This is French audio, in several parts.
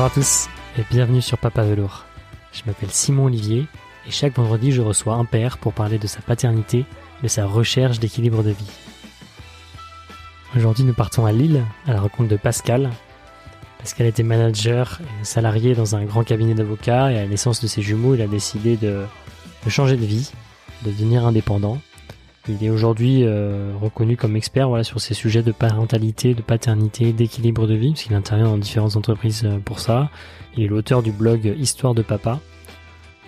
Bonjour à tous et bienvenue sur Papa Velours. Je m'appelle Simon Olivier et chaque vendredi je reçois un père pour parler de sa paternité de sa recherche d'équilibre de vie. Aujourd'hui nous partons à Lille à la rencontre de Pascal. Pascal était manager et salarié dans un grand cabinet d'avocats et à la naissance de ses jumeaux il a décidé de, de changer de vie, de devenir indépendant il est aujourd'hui euh, reconnu comme expert voilà, sur ces sujets de parentalité, de paternité, d'équilibre de vie, parce qu'il intervient dans différentes entreprises euh, pour ça. Il est l'auteur du blog Histoire de Papa.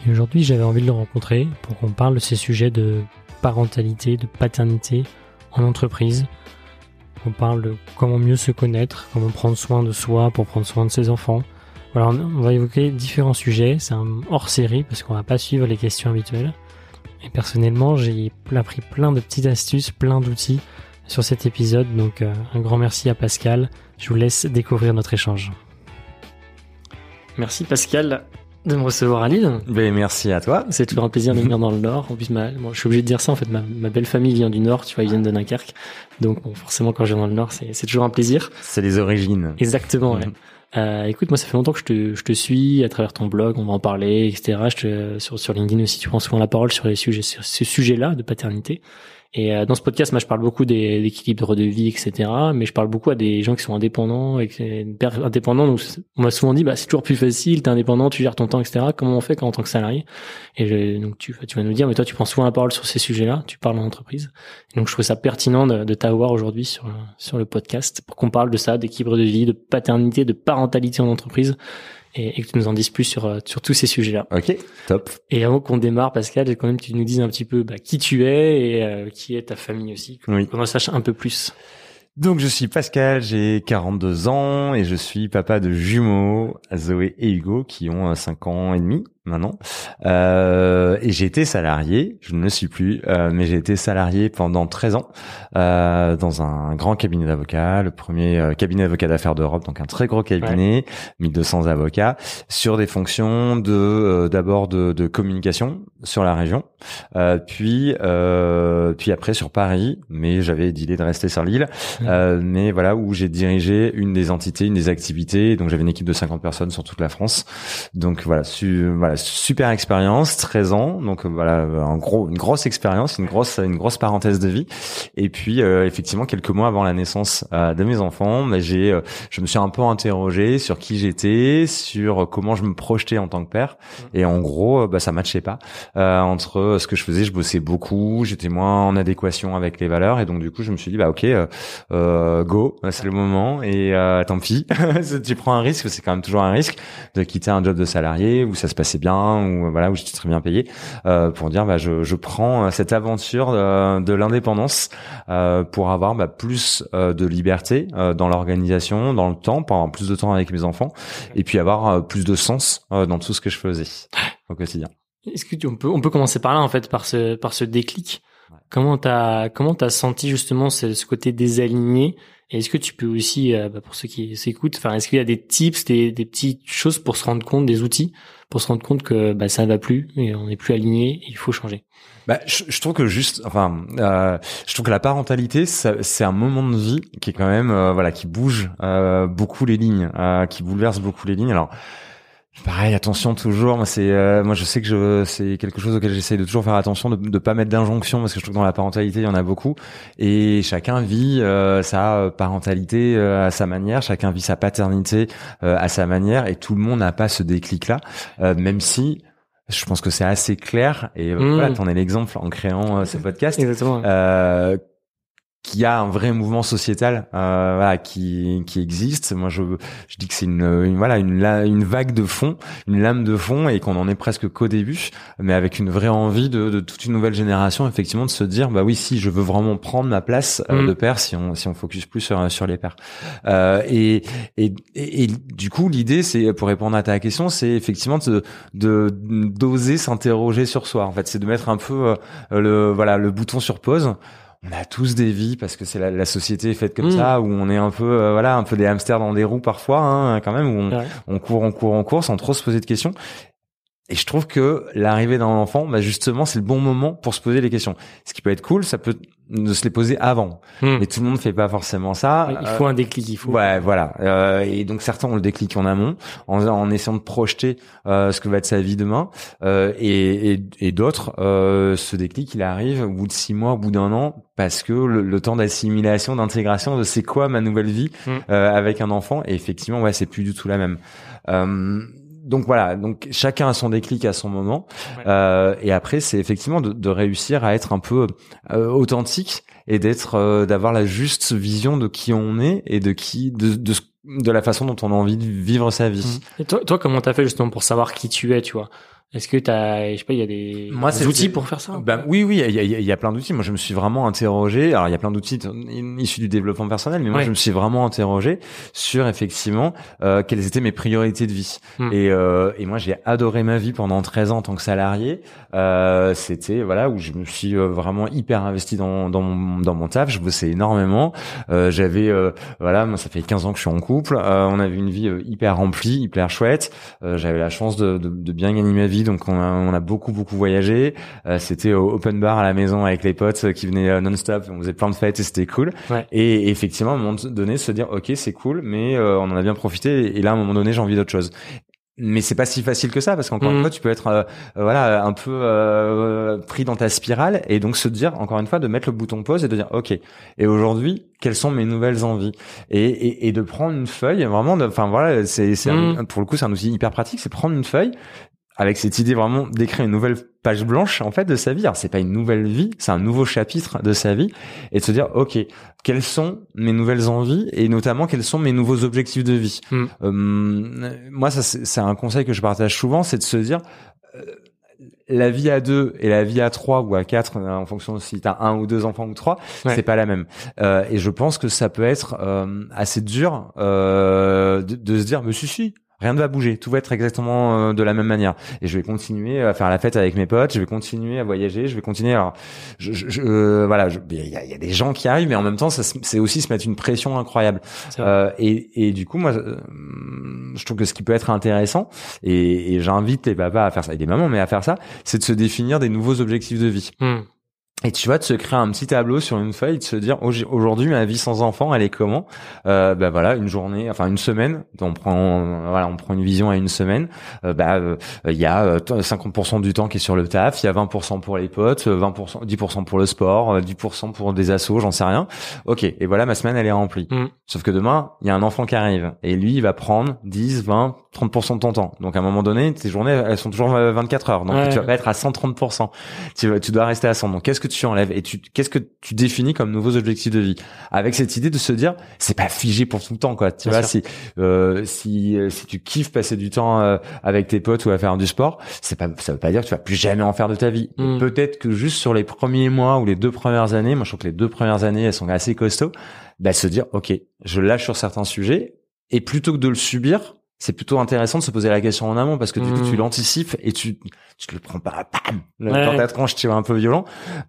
Et aujourd'hui, j'avais envie de le rencontrer pour qu'on parle de ces sujets de parentalité, de paternité en entreprise. On parle de comment mieux se connaître, comment prendre soin de soi pour prendre soin de ses enfants. Voilà, on va évoquer différents sujets. C'est un hors série parce qu'on va pas suivre les questions habituelles. Et personnellement, j'ai appris plein de petites astuces, plein d'outils sur cet épisode. Donc euh, un grand merci à Pascal. Je vous laisse découvrir notre échange. Merci Pascal de me recevoir à Lille. Ben, merci à toi. C'est toujours un plaisir de venir dans le Nord. En plus, ma, je suis obligé de dire ça. En fait, ma, belle famille vient du Nord. Tu vois, ils viennent de Dunkerque. Donc, forcément, quand je viens dans le Nord, c'est toujours un plaisir. C'est les origines. Exactement. Ouais. Euh, écoute, moi, ça fait longtemps que je te, je te suis à travers ton blog, on va en parler, etc. Je te, sur, sur LinkedIn aussi, tu prends souvent la parole sur les sujets, sur ces sujets-là de paternité. Et euh, dans ce podcast, moi, je parle beaucoup des, d'équilibre de vie, etc. Mais je parle beaucoup à des gens qui sont indépendants et indépendants. Donc, on m'a souvent dit, bah, c'est toujours plus facile, t'es indépendant, tu gères ton temps, etc. Comment on fait quand en tant que salarié? Et je, donc, tu, tu vas nous dire, mais toi, tu prends souvent la parole sur ces sujets-là, tu parles en entreprise. Donc, je trouve ça pertinent de, de t'avoir aujourd'hui sur sur le podcast pour qu'on parle de ça, d'équilibre de vie, de paternité, de parentalité en entreprise et, et, que tu nous en dises plus sur, euh, sur tous ces sujets-là. Ok, top. Et avant qu'on démarre, Pascal, j'ai quand même que tu nous dises un petit peu bah, qui tu es et euh, qui est ta famille aussi, qu'on oui. sache un peu plus. Donc je suis Pascal, j'ai 42 ans et je suis papa de jumeaux, Zoé et Hugo, qui ont 5 ans et demi maintenant. Euh, et j'ai été salarié, je ne le suis plus, euh, mais j'ai été salarié pendant 13 ans euh, dans un grand cabinet d'avocats, le premier euh, cabinet d'avocats d'affaires d'Europe, donc un très gros cabinet, 1200 avocats, sur des fonctions de euh, d'abord de, de, communication sur la région, euh, puis puis après sur Paris, mais j'avais l'idée de rester sur l'île, mais voilà où j'ai dirigé une des entités, une des activités, donc j'avais une équipe de 50 personnes sur toute la France, donc voilà, su, voilà super expérience, 13 ans, donc euh, voilà, un gros, une grosse expérience, une grosse, une grosse parenthèse de vie. Et puis euh, effectivement, quelques mois avant la naissance euh, de mes enfants, bah, j'ai, je me suis un peu interrogé sur qui j'étais, sur comment je me projetais en tant que père. Mmh. Et en gros, bah, ça matchait pas entre ce que je faisais. Je bossais beaucoup, j'étais moins en adéquation avec les valeurs, et donc du coup, je me suis dit bah ok, go, c'est le moment. Et tant pis, tu prends un risque, c'est quand même toujours un risque de quitter un job de salarié où ça se passait bien ou voilà où j'étais très bien payé euh, pour dire bah je, je prends euh, cette aventure de, de l'indépendance euh, pour avoir bah, plus euh, de liberté euh, dans l'organisation, dans le temps, pour avoir plus de temps avec mes enfants et puis avoir euh, plus de sens dans tout ce que je faisais au quotidien. Est-ce que tu, on peut on peut commencer par là en fait par ce par ce déclic? Comment t'as comment t'as senti justement ce, ce côté désaligné? Et est-ce que tu peux aussi, bah, pour ceux qui s'écoutent, enfin, est-ce qu'il y a des tips, des, des petites choses pour se rendre compte, des outils pour se rendre compte que bah, ça ne va plus et on n'est plus aligné, il faut changer? Bah, je, je, trouve que juste, enfin, euh, je trouve que la parentalité, c'est un moment de vie qui est quand même, euh, voilà, qui bouge euh, beaucoup les lignes, euh, qui bouleverse beaucoup les lignes. Alors, Pareil, attention toujours. Moi, c'est, euh, moi, je sais que je, c'est quelque chose auquel j'essaie de toujours faire attention, de, de pas mettre d'injonction parce que je trouve que dans la parentalité, il y en a beaucoup, et chacun vit euh, sa parentalité euh, à sa manière, chacun vit sa paternité à sa manière, et tout le monde n'a pas ce déclic-là, même si je pense que c'est assez clair et mmh. voilà, t'en es l'exemple en créant ce podcast. Exactement qu'il y a un vrai mouvement sociétal euh, voilà, qui qui existe. Moi, je je dis que c'est une, une, voilà une une vague de fond, une lame de fond, et qu'on en est presque qu'au début, mais avec une vraie envie de, de, toute une nouvelle génération, effectivement, de se dire bah oui, si je veux vraiment prendre ma place euh, mm. de père, si on si on focus plus sur sur les pères. Euh, et, et, et du coup, l'idée, c'est pour répondre à ta question, c'est effectivement de de d'oser s'interroger sur soi. En fait, c'est de mettre un peu euh, le voilà le bouton sur pause on a tous des vies parce que c'est la, la, société est faite comme mm. ça où on est un peu euh, voilà un peu des hamsters dans des roues parfois hein, quand même où on, on, court on court on court sans trop se poser de questions. Et je trouve que l'arrivée d'un enfant bah justement c'est le bon moment pour se poser les questions. Ce qui peut être cool ça peut de se les poser avant. Hmm. Mais tout le monde fait pas forcément ça. Il faut un déclic, il faut. Ouais, voilà. Euh, et donc certains ont le déclic en amont, en, en essayant de projeter euh, ce que va être sa vie demain, euh, et, et, et d'autres, euh, ce déclic, il arrive au bout de six mois, au bout d'un an, parce que le, le temps d'assimilation, d'intégration, de c'est quoi ma nouvelle vie Mm. euh, avec un enfant, et effectivement, ouais, c'est plus du tout la même. Donc voilà, donc chacun a son déclic à son moment, Ouais. euh, et après c'est effectivement de, de réussir à être un peu euh, authentique et d'être, euh, d'avoir la juste vision de qui on est et de qui, de, de, ce- de la façon dont on a envie de vivre sa vie. Et toi, toi, comment t'as fait justement pour savoir qui tu es, tu vois? Est-ce que t'as, je sais pas, il y a des, Moi, des c'est- outils pour faire ça? Ben oui, oui, il y a, il y a- il y a plein d'outils. Moi, je me suis vraiment interrogé. Alors, il y a plein d'outils issus du développement personnel, mais moi, Ouais. je me suis vraiment interrogé sur effectivement euh, quelles étaient mes priorités de vie. Hmm. Et, euh, et moi, j'ai adoré ma vie pendant 13 ans en tant que salarié. Euh, C'était voilà où je me suis euh, vraiment hyper investi dans dans mon, dans mon taf. Je bossais énormément. Euh, J'avais euh, voilà, moi, ça fait 15 ans que je suis en couple. Euh, on avait une vie hyper remplie, hyper chouette. Euh, J'avais la chance de, de, de bien gagner ma vie, donc on a, on a beaucoup beaucoup voyagé. Euh, c'était au open bar à la maison avec les potes euh, qui venaient euh, non-stop. On faisait plein de fêtes et c'était cool. Ouais. Et, et effectivement, à un moment donné, se dire ok c'est cool, mais euh, on en a bien profité. Et là, à un moment donné, j'ai envie d'autre chose. Mais c'est pas si facile que ça parce qu'encore une fois, tu peux être euh, euh, voilà un peu euh, pris dans ta spirale et donc se dire encore une fois de mettre le bouton pause et de dire ok et aujourd'hui quelles sont mes nouvelles envies? Et, et, et de prendre une feuille vraiment enfin voilà c'est Mhm. pour le coup c'est un outil hyper pratique c'est prendre une feuille avec cette idée vraiment d'écrire une nouvelle page blanche en fait de sa vie. Alors c'est pas une nouvelle vie, c'est un nouveau chapitre de sa vie et de se dire ok quelles sont mes nouvelles envies et notamment quels sont mes nouveaux objectifs de vie? Hmm. Euh, moi ça c'est un conseil que je partage souvent, c'est de se dire euh, la vie à deux et la vie à trois ou à quatre euh, en fonction de si t'as un ou deux enfants ou trois Ouais. c'est pas la même Euh, et je pense que ça peut être euh, assez dur euh, de, de se dire mais si si rien ne va bouger. Tout va être exactement euh, de la même manière. Et je vais continuer à faire la fête avec mes potes. Je vais continuer à voyager. Je vais continuer alors je, je- je- euh, voilà je- il y a, il y a des gens qui arrivent mais en même temps c'est aussi se mettre une pression incroyable. Euh, et, et du coup, moi, euh, je trouve que ce qui peut être intéressant, et, et j'invite les papas à faire ça, et les mamans, mais à faire ça, c'est de se définir des nouveaux objectifs de vie. Hmm. Et tu vois, de se créer un petit tableau sur une feuille, de se dire Au- aujourd'hui ma vie sans enfant, elle est comment? Euh, Bah voilà, une journée, enfin une semaine. On prend, voilà, on prend une vision à une semaine. Euh, bah euh, il y a euh, 50% du temps qui est sur le taf, il y a 20% pour les potes, euh, 20%, 10% pour le sport, euh, 10% pour des assos, j'en sais rien. Ok, et voilà, ma semaine elle est remplie. Mm. Sauf que demain, il y a un enfant qui arrive et lui, il va prendre 10, 20, 30% de ton temps. Donc à un moment donné, tes journées, elles sont toujours euh, 24 heures. Donc Ouais. tu vas pas être à 130%. Tu, tu dois rester à 100. Donc qu'est-ce que tu enlèves et tu qu'est-ce que tu définis comme nouveaux objectifs de vie? Avec cette idée de se dire, c'est pas figé pour tout le temps, quoi. Tu Bien vois, si euh, si euh, si tu kiffes passer du temps euh, avec tes potes ou à faire du sport, c'est pas ça veut pas dire que tu vas plus jamais en faire de ta vie. Mm. Peut-être que juste sur les premiers mois ou les deux premières années, moi je trouve que les deux premières années elles sont assez costauds, bah se dire ok, je lâche sur certains sujets et plutôt que de le subir, c'est plutôt intéressant de se poser la question en amont parce que du coup tu l'anticipes et tu tu te le prends pas bam le- Ouais. dans ta tronche tu es un peu violent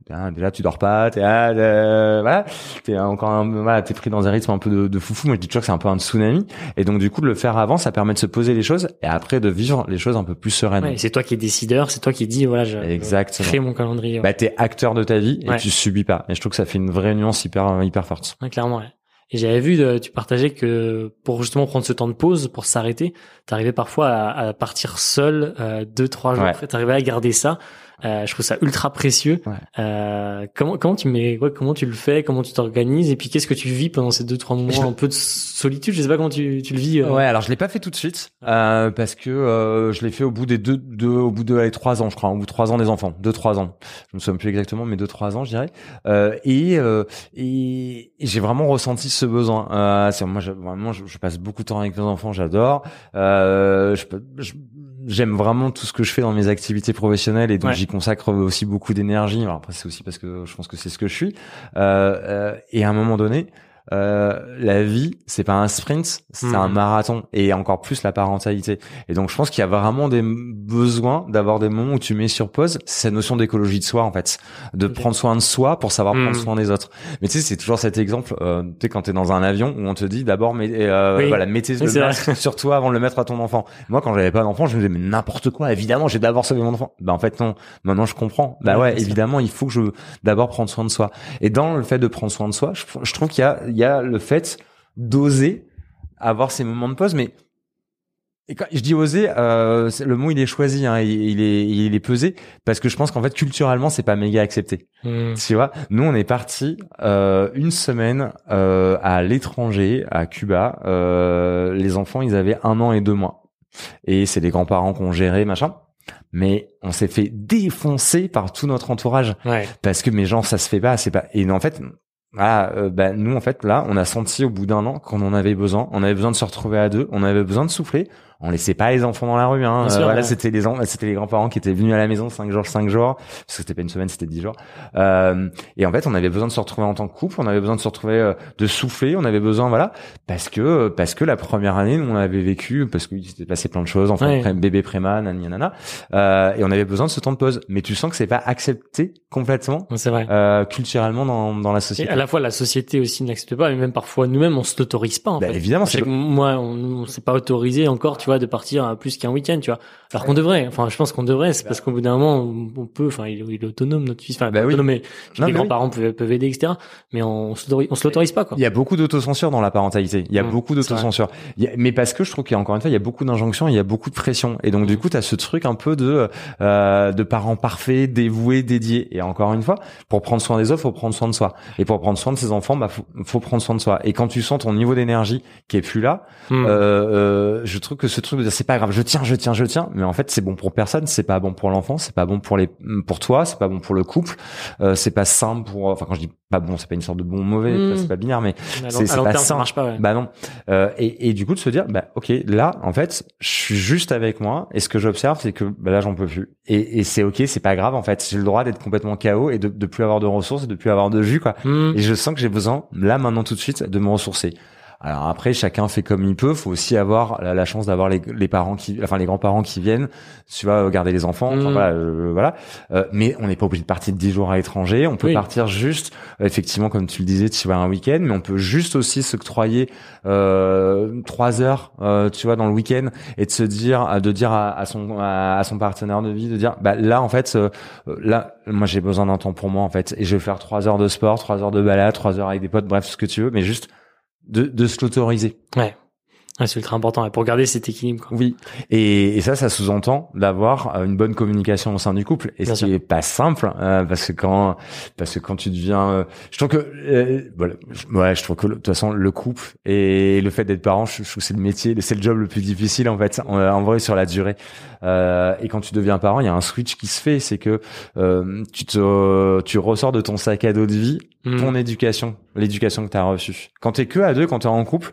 Ben, déjà tu dors pas t'es ah, euh, voilà t'es encore un, voilà t'es pris dans un rythme un peu de, de foufou moi je dis toujours que c'est un peu un tsunami et donc du coup de le faire avant ça permet de se poser les choses et après de vivre les choses un peu plus sereinement Ouais, c'est toi qui es décideur, c'est toi qui dis voilà, je Exactement. crée mon calendrier. ouais. bah t'es acteur de ta vie et tu subis pas et je trouve que ça fait une vraie nuance hyper hyper forte Ouais, clairement, ouais. Et j'avais vu, euh, tu partageais que pour justement prendre ce temps de pause, pour s'arrêter, t'arrivais parfois à, à partir seul euh, deux, trois jours. Ouais. après, T'arrivais à garder ça. Euh, je trouve ça ultra précieux. Ouais. Euh, comment comment tu mets, ouais, comment tu le fais, comment tu t'organises, et puis qu'est-ce que tu vis pendant ces deux trois moments Je- un peu de solitude? Je sais pas comment tu, tu le vis. euh. Ouais, alors je l'ai pas fait tout de suite euh, parce que euh, je l'ai fait au bout des deux, deux au bout de allez, trois ans, je crois, au bout de trois ans des enfants, deux trois ans. Je me souviens plus exactement, mais deux trois ans, je dirais. Euh, et euh, et, et j'ai vraiment ressenti ce besoin. Euh, c'est moi, je, vraiment, je, je passe beaucoup de temps avec mes enfants, j'adore. Euh, je, je- J'aime vraiment tout ce que je fais dans mes activités professionnelles et donc Ouais. j'y consacre aussi beaucoup d'énergie. Alors après c'est aussi parce que je pense que c'est ce que je suis. Euh, euh, et à un moment donné, euh, la vie, c'est pas un sprint, c'est Mhm. un marathon et encore plus la parentalité. Et donc je pense qu'il y a vraiment des besoins d'avoir des moments où tu mets sur pause cette notion d'écologie de soi en fait, de prendre soin de soi pour savoir Mhm. prendre soin des autres. Mais tu sais, c'est toujours cet exemple, euh, tu sais, quand t'es dans un avion où on te dit d'abord, mais euh, Oui. voilà, mettez le masque sur toi avant de le mettre à ton enfant. Moi, quand j'avais pas d'enfant, je me disais mais n'importe quoi. Évidemment, j'ai d'abord sauvé mon enfant. Bah en fait non. Maintenant, je comprends. Bah Ouais, évidemment, il faut que je d'abord prendre soin de soi. Et dans le fait de prendre soin de soi, je, je trouve qu'il y a, il y a le fait d'oser avoir ces moments de pause, mais et quand je dis oser, euh, le mot il est choisi, hein, il, il est il est pesé parce que je pense qu'en fait culturellement c'est pas méga accepté. Hmm. Tu vois, nous on est parti euh, une semaine euh, à l'étranger, à Cuba. Les enfants ils avaient un an et deux mois et c'est les grands-parents qui ont géré machin. Mais on s'est fait défoncer par tout notre entourage Ouais. parce que mes gens ça se fait pas c'est pas et en fait voilà, euh, bah, nous en fait là on a senti au bout d'un an qu'on en avait besoin. On avait besoin de se retrouver à deux. On avait besoin de souffler on laissait pas les enfants dans la rue hein. Euh, voilà ouais. c'était les c'était les grands-parents qui étaient venus à la maison cinq jours cinq jours parce que c'était pas une semaine c'était dix jours euh, et en fait on avait besoin de se retrouver en tant que couple on avait besoin de se retrouver euh, de souffler on avait besoin voilà parce que parce que la première année nous on avait vécu parce qu'il s'était passé plein de choses enfin Ouais. pré- bébé préma nanana euh, et on avait besoin de ce temps de pause mais tu sens que c'est pas accepté complètement C'est vrai. euh, culturellement dans, dans la Et société. à la fois la société aussi n'accepte pas, et même parfois nous-mêmes on se l'autorise pas en Bah, fait. évidemment, c'est moi, on, on s'est pas autorisé encore, tu vois, de partir à plus qu'un week-end, tu vois. Alors qu'on devrait. Enfin, je pense qu'on devrait. C'est parce qu'au bout d'un moment, on, peut. Enfin, il, est- il est autonome notre fils. Enfin, Bah oui. autonome, mais Non, les grands-parents peuvent, peuvent aider, etc. Mais on, on se l'autorise pas, quoi. Il y a beaucoup d'autocensure dans la parentalité. Il y a Mmh, beaucoup d'autocensure. Mais parce que je trouve qu'il y a encore une fois, il y a beaucoup d'injonctions, il y a beaucoup de pression. Et donc, du coup, tu as ce truc un peu de, euh, de parents parfaits, dévoués, dédiés. Et encore une fois, pour prendre soin des autres, faut prendre soin de soi. Et pour prendre soin de ses enfants, bah, faut, faut prendre soin de soi. Et quand tu sens ton niveau d'énergie qui est plus là, Hmm. euh, euh, je trouve que ce truc de dire c'est pas grave, je tiens, je tiens, je tiens, mais en fait c'est bon pour personne, c'est pas bon pour l'enfant, c'est pas bon pour les, pour toi, c'est pas bon pour le couple, euh, c'est pas simple pour, enfin quand je dis pas bon, c'est pas une sorte de bon ou mauvais, Mm. c'est pas binaire, mais c'est- pas terme, ça marche pas. Ouais. bah non. Euh, et, et du coup de se dire bah ok là en fait je suis juste avec moi et ce que j'observe c'est que bah, là j'en peux plus et, et c'est ok c'est pas grave en fait j'ai le droit d'être complètement KO et de, de plus avoir de ressources et de plus avoir de jus quoi Hmm. et je sens que j'ai besoin, là, maintenant, tout de suite, de me ressourcer. Alors après, chacun fait comme il peut. Faut aussi avoir la, la chance d'avoir les, les parents qui, enfin les grands-parents qui viennent, tu vois, garder les enfants. Enfin, Mhm. voilà, euh, voilà. Euh, mais on n'est pas obligé de partir de 10 jours à l'étranger. On peut Oui. partir juste, euh, effectivement, comme tu le disais, tu vois, un week-end. Mais on peut juste aussi s'octroyer euh, trois heures, euh, tu vois, dans le week-end et de se dire, euh, de dire à, à son à, à son partenaire de vie, de dire, bah là, en fait, euh, euh, là, moi, j'ai besoin d'un temps pour moi, en fait, et je vais faire trois heures de sport, trois heures de balade, trois heures avec des potes, bref, ce que tu veux, mais juste de, de se l'autoriser. Ouais. Ouais, c'est ultra important. Et pour garder cet équilibre, quoi. Oui. Et, et ça, ça sous-entend d'avoir euh, une bonne communication au sein du couple. Et Bien ce qui est pas simple, euh, parce que quand, parce que quand tu deviens, euh, je trouve que, euh, voilà, ouais, je trouve que de toute façon, le couple et le fait d'être parent, je, je trouve que c'est le métier, c'est le job le plus difficile en fait, en, en vrai sur la durée. Euh, et quand tu deviens parent, il y a un switch qui se fait, c'est que euh, tu te, tu ressors de ton sac à dos de vie Hmm. ton éducation, l'éducation que tu as reçue. Quand t'es que à deux, quand t'es en couple,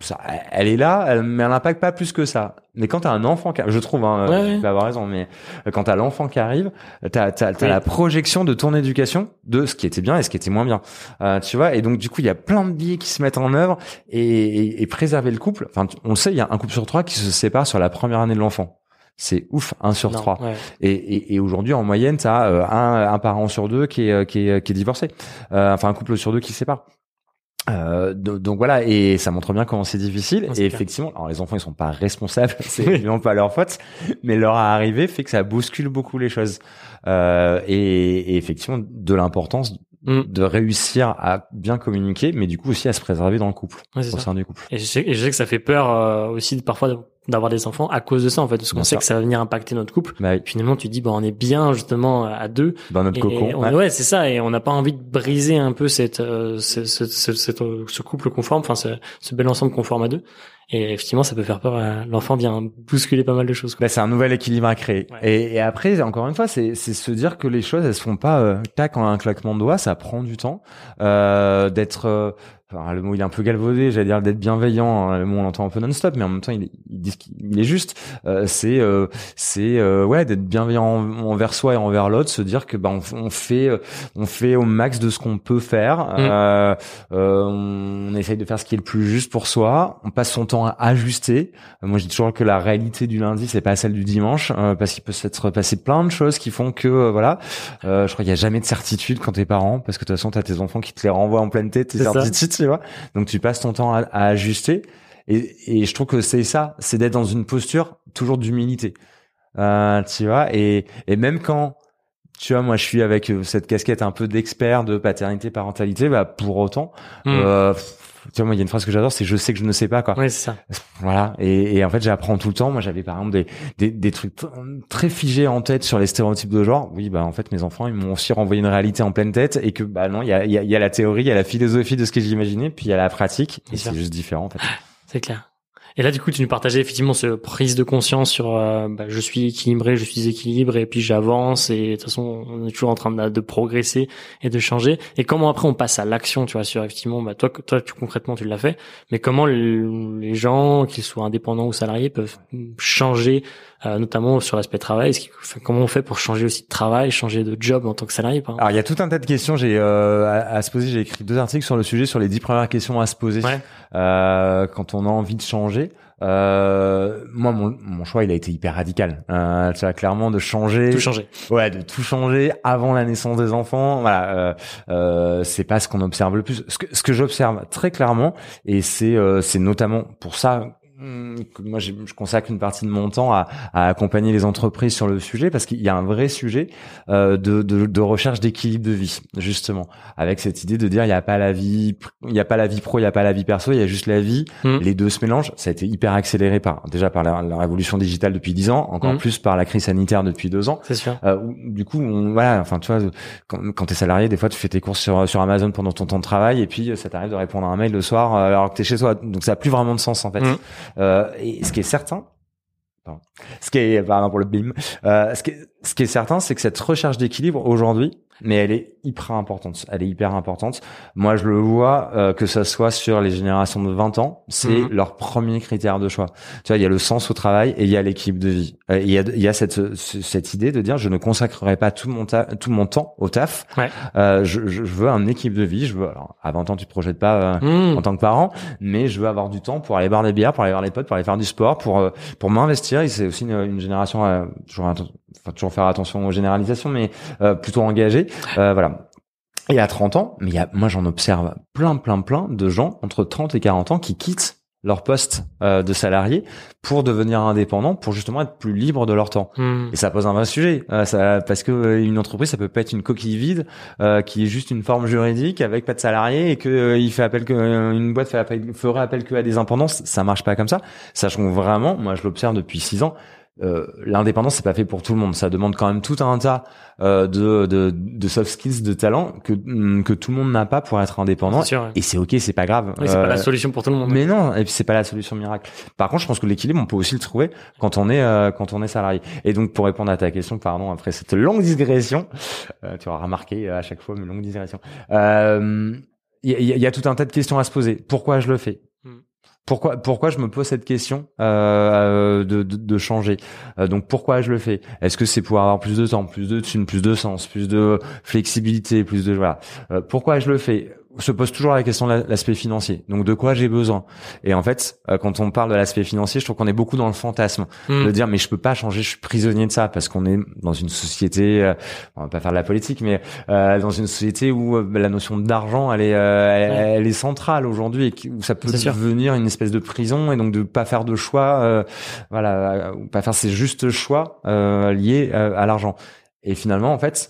ça, elle est là, elle, mais elle n'impacte pas plus que ça. Mais quand t'as un enfant, qui, je trouve, hein, Ouais, tu peux avoir raison, mais quand t'as l'enfant qui arrive, t'as t'as t'as Oui. la projection de ton éducation, de ce qui était bien et ce qui était moins bien, euh, tu vois. Et donc du coup, il y a plein de biais qui se mettent en œuvre et, et, et préserver le couple. Enfin, on le sait, il y a un couple sur trois qui se sépare sur la première année de l'enfant. C'est ouf, un sur Non, trois. ouais. Et, et, et aujourd'hui, en moyenne, tu as un, un parent sur deux qui est, qui est, qui est divorcé. Euh, enfin, un couple sur deux qui se sépare. Euh, do- donc voilà, et ça montre bien comment c'est difficile. Et effectivement, alors les enfants ils sont pas responsables, c'est évidemment pas leur faute, mais leur arrivée fait que ça bouscule beaucoup les choses. Euh, et, et effectivement, de l'importance Mm. de réussir à bien communiquer, mais du coup aussi à se préserver dans le couple, Ouais, au ça. sein du couple. Et je, sais, et je sais que ça fait peur euh, aussi de- parfois d'avoir des enfants à cause de ça en fait, parce qu'on sait que ça va venir impacter notre couple. Bah, oui, Finalement, tu dis bon, on est bien justement à deux. dans notre Et cocon. on- ouais. ouais, c'est ça. Et on n'a pas envie de briser un peu cette, euh, ce, ce, ce, euh, ce couple conforme, enfin ce, ce bel ensemble conforme à deux. Et effectivement, ça peut faire peur. L'enfant vient bousculer pas mal de choses. Bah, c'est un nouvel équilibre à créer. Ouais. Et, et après, encore une fois, c'est c'est se dire que les choses, elles se font pas euh, tac en un claquement de doigts. Ça prend du temps euh, d'être. Euh, enfin, le mot il est un peu galvaudé, j'allais dire d'être bienveillant, hein, le mot on l'entend un peu non-stop, mais en même temps il, est, il dit qu'il est juste. Euh, c'est euh, c'est euh, ouais d'être bienveillant envers soi et envers l'autre, se dire que bah on, on fait on fait au max de ce qu'on peut faire, mm. on, on, essaye de faire ce qui est le plus juste pour soi, on passe son temps à ajuster. moi je dis toujours que la réalité du lundi c'est pas celle du dimanche parce qu'il peut s'être passé plein de choses qui font que voilà, je crois qu'il y a jamais de certitude quand t'es parent parce que de toute façon t'as tes enfants qui te les renvoient en pleine tête, tes certitudes tu vois. Donc tu passes ton temps à, ajuster. Et, et, je trouve que c'est ça, c'est d'être dans une posture toujours d'humilité. Euh, tu vois, et, et même quand tu vois, moi, je suis avec euh, cette casquette un peu d'expert de paternité, parentalité, bah, pour autant, hmm. euh, tu vois, moi, il y a une phrase que j'adore, c'est je sais que je ne sais pas, quoi. Ouais, c'est ça. Voilà. Et, et en fait, j'apprends tout le temps. Moi, j'avais par exemple des, des, des, trucs très figés en tête sur les stéréotypes de genre. Oui, bah, en fait, mes enfants, ils m'ont aussi renvoyé une réalité en pleine tête et que, bah, non, il y a, y, a, y a la théorie, il y a la philosophie de ce que j'imaginais, puis il y a la pratique. Et c'est juste différent, en fait. C'est clair. Et là, du coup, tu nous partageais effectivement ce prise de conscience sur euh, bah, je suis équilibré, je suis équilibré, et puis j'avance, et de toute façon, on est toujours en train de, de, progresser et de changer. Et comment après on passe à l'action, tu vois, sur effectivement, bah, toi, toi, tu, concrètement, tu l'as fait, mais comment les gens, qu'ils soient indépendants ou salariés, peuvent changer, euh, notamment sur l'aspect travail. comment on fait pour changer aussi de travail, changer de job en tant que salarié par Alors, il y a tout un tas de questions j'ai euh, à, à, se poser. J'ai écrit deux articles sur le sujet, sur les dix premières questions à se poser euh, quand on a envie de changer. Euh, moi, mon, mon, choix, il a été hyper radical. Euh, tu vois, clairement de changer. Tout changer. Ouais, de tout changer avant la naissance des enfants. Voilà, euh, euh, c'est pas ce qu'on observe le plus. Ce que, ce que j'observe très clairement, et c'est euh, c'est notamment pour ça moi je consacre une partie de mon temps à, à, accompagner les entreprises sur le sujet parce qu'il y a un vrai sujet euh, de, de, de, recherche d'équilibre de vie justement. Avec cette idée de dire il n'y a pas la vie il y a pas la vie pro il y a pas la vie perso il y a juste la vie. Hmm. les deux se mélangent. Ça a été hyper accéléré par déjà par la, révolution digitale depuis dix ans encore hmm. plus par la crise sanitaire depuis deux ans. C'est sûr. Euh, du coup on, voilà enfin tu vois quand, quand tu es salarié des fois tu fais tes courses sur, sur Amazon pendant ton temps de travail et puis ça t'arrive de répondre à un mail le soir euh, alors que tu es chez toi. Donc ça a plus vraiment de sens en fait. Euh, et ce qui est certain, ce qui est pardon pour le bim, euh, ce, qui est, ce qui est certain, c'est que cette recherche d'équilibre aujourd'hui, mais elle est hyper importante. Elle est hyper importante. Moi, je le vois euh, que ça soit sur les générations de 20 ans, c'est mhm. leur premier critère de choix. Tu vois, il y a le sens au travail et il y a l'équipe de vie. Euh, il y a, il y a cette, cette idée de dire, je ne consacrerai pas tout mon, tout mon temps au taf. Ouais. Euh, je, je, veux un équipe de vie. Je veux, alors, à 20 ans, tu te projettes pas euh, mhm. en tant que parent, mais je veux avoir du temps pour aller boire des bières, pour aller voir les potes, pour aller faire du sport, pour, euh, pour m'investir. Et c'est aussi une, une génération, toujours, enfin, toujours faire attention aux généralisations, mais plutôt engagée. voilà et à 30 ans, mais y a, moi j'en observe plein, plein, plein de gens entre 30 et 40 ans qui quittent leur poste euh, de salarié pour devenir indépendant, pour justement être plus libre de leur temps. Hmm. Et ça pose un vrai sujet, euh, ça, parce que euh, une entreprise, ça peut pas être une coquille vide qui est juste une forme juridique avec pas de salariés et que il fait appel que une boîte fait appel, ferait appel que à des indépendances. Ça marche pas comme ça. Sachant vraiment, moi je l'observe depuis six ans, euh, l'indépendance c'est pas fait pour tout le monde. Ça demande quand même tout un tas euh, de, de, de, soft skills de talent que mm, que tout le monde n'a pas pour être indépendant. Et c'est ok c'est pas grave. C'est pas la euh, solution pour tout le monde. mais non et puis c'est pas la solution miracle. Par contre je pense que l'équilibre on peut aussi le trouver quand on est euh, quand on est salarié. Et donc pour répondre à ta question pardon après cette longue digression tu auras remarqué à chaque fois mes longues digressions. Il y, y, y a tout un tas de questions à se poser. Pourquoi je le fais? Pourquoi pourquoi je me pose cette question euh, de, de, de, changer? Euh, donc pourquoi je le fais? Est-ce que c'est pour avoir plus de temps plus de thunes plus de sens plus de flexibilité plus de voilà. Euh, pourquoi je le fais? Se pose toujours la question de l'aspect financier. Donc de quoi j'ai besoin? Et en fait, euh, quand on parle de l'aspect financier, je trouve qu'on est beaucoup dans le fantasme hmm. de dire mais je peux pas changer, je suis prisonnier de ça parce qu'on est dans une société, euh, on va pas faire de la politique, mais euh, dans une société où euh, la notion d'argent elle est elle, est centrale aujourd'hui et où ça peut devenir une espèce de prison et donc de pas faire de choix, voilà, ou pas faire ces justes choix liés à l'argent. Et finalement, en fait,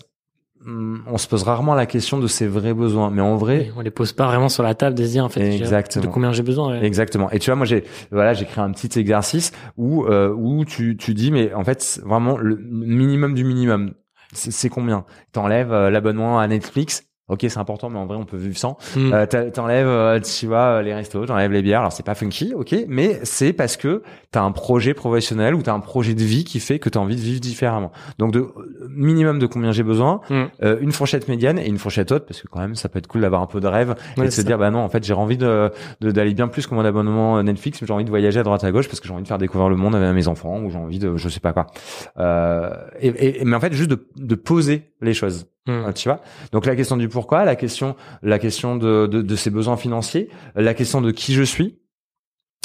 on se pose rarement la question de ses vrais besoins, mais en vrai, on les pose pas vraiment sur la table de se dire en fait exactement. de combien j'ai besoin. Exactement. Et tu vois, moi j'ai voilà, j'ai créé un petit exercice où euh, où tu tu dis mais en fait vraiment le minimum du minimum, c'est combien? T'enlèves euh, l'abonnement à Netflix, Ok, c'est important, mais en vrai, on peut vivre sans. Mm. Euh, t'enlèves, euh, tu vois, les restos, t'enlèves les bières. Alors c'est pas funky, ok, mais c'est parce que t'as un projet professionnel ou t'as un projet de vie qui fait que t'as envie de vivre différemment. Donc de euh, minimum de combien j'ai besoin, Mm. euh, une fourchette médiane et une fourchette haute, parce que quand même ça peut être cool d'avoir un peu de rêve et de se dire bah non, en fait j'ai envie de d'aller bien plus que mon abonnement euh, Netflix, mais j'ai envie de voyager à droite à gauche parce que j'ai envie de faire découvrir le monde avec mes enfants ou j'ai envie de je sais pas quoi. Euh, et, et- mais en fait juste de, de poser les choses. Mm. Euh, tu vois donc la question du pourquoi la question la question de, de, de ses besoins financiers la question de qui je suis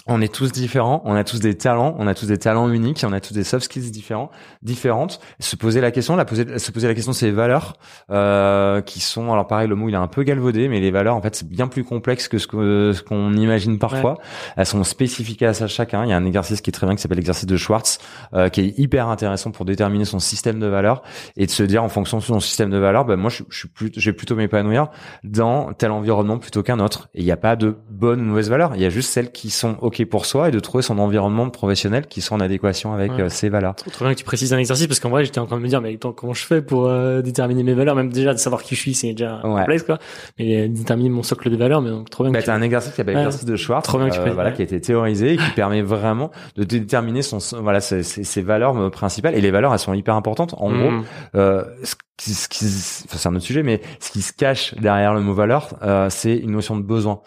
on est tous différents, on a tous des talents, on a tous des talents uniques, on a tous des soft skills différents, différentes. Se poser la question, la poser, se poser la question de ses valeurs, euh, qui sont, alors pareil, le mot il est un peu galvaudé, mais les valeurs en fait c'est bien plus complexe que ce que ce qu'on imagine parfois. Elles sont spécifiques à ça chacun. Il y a un exercice qui est très bien qui s'appelle l'exercice de Schwartz, euh, qui est hyper intéressant pour déterminer son système de valeurs et de se dire en fonction de son système de valeurs, ben moi je, je suis plus, je vais plutôt m'épanouir dans tel environnement plutôt qu'un autre. Et il n'y a pas de bonnes ou mauvaises valeurs. Il y a juste celles qui sont ok pour soi et de trouver son environnement professionnel qui sont en adéquation avec Ouais. euh, ses valeurs. Trop, trop bien que tu précises un exercice parce qu'en vrai j'étais en train de me dire mais attends, comment je fais pour euh, déterminer mes valeurs? Même déjà de savoir qui je suis c'est déjà Ouais. complexe quoi mais euh, déterminer mon socle de valeurs mais donc trop bien Bah, que tu- un exercice qui s'appelle Ouais. l'exercice de Schwartz, Trop bien que tu euh, voilà, qui a été théorisé et qui permet vraiment de déterminer son, voilà, ses, ses- ses valeurs principales. Et les valeurs, elles sont hyper importantes. En Mm. gros, euh, ce qui, ce qui, enfin, c'est un autre sujet, mais ce qui se cache derrière le mot valeur, euh, c'est une notion de besoin.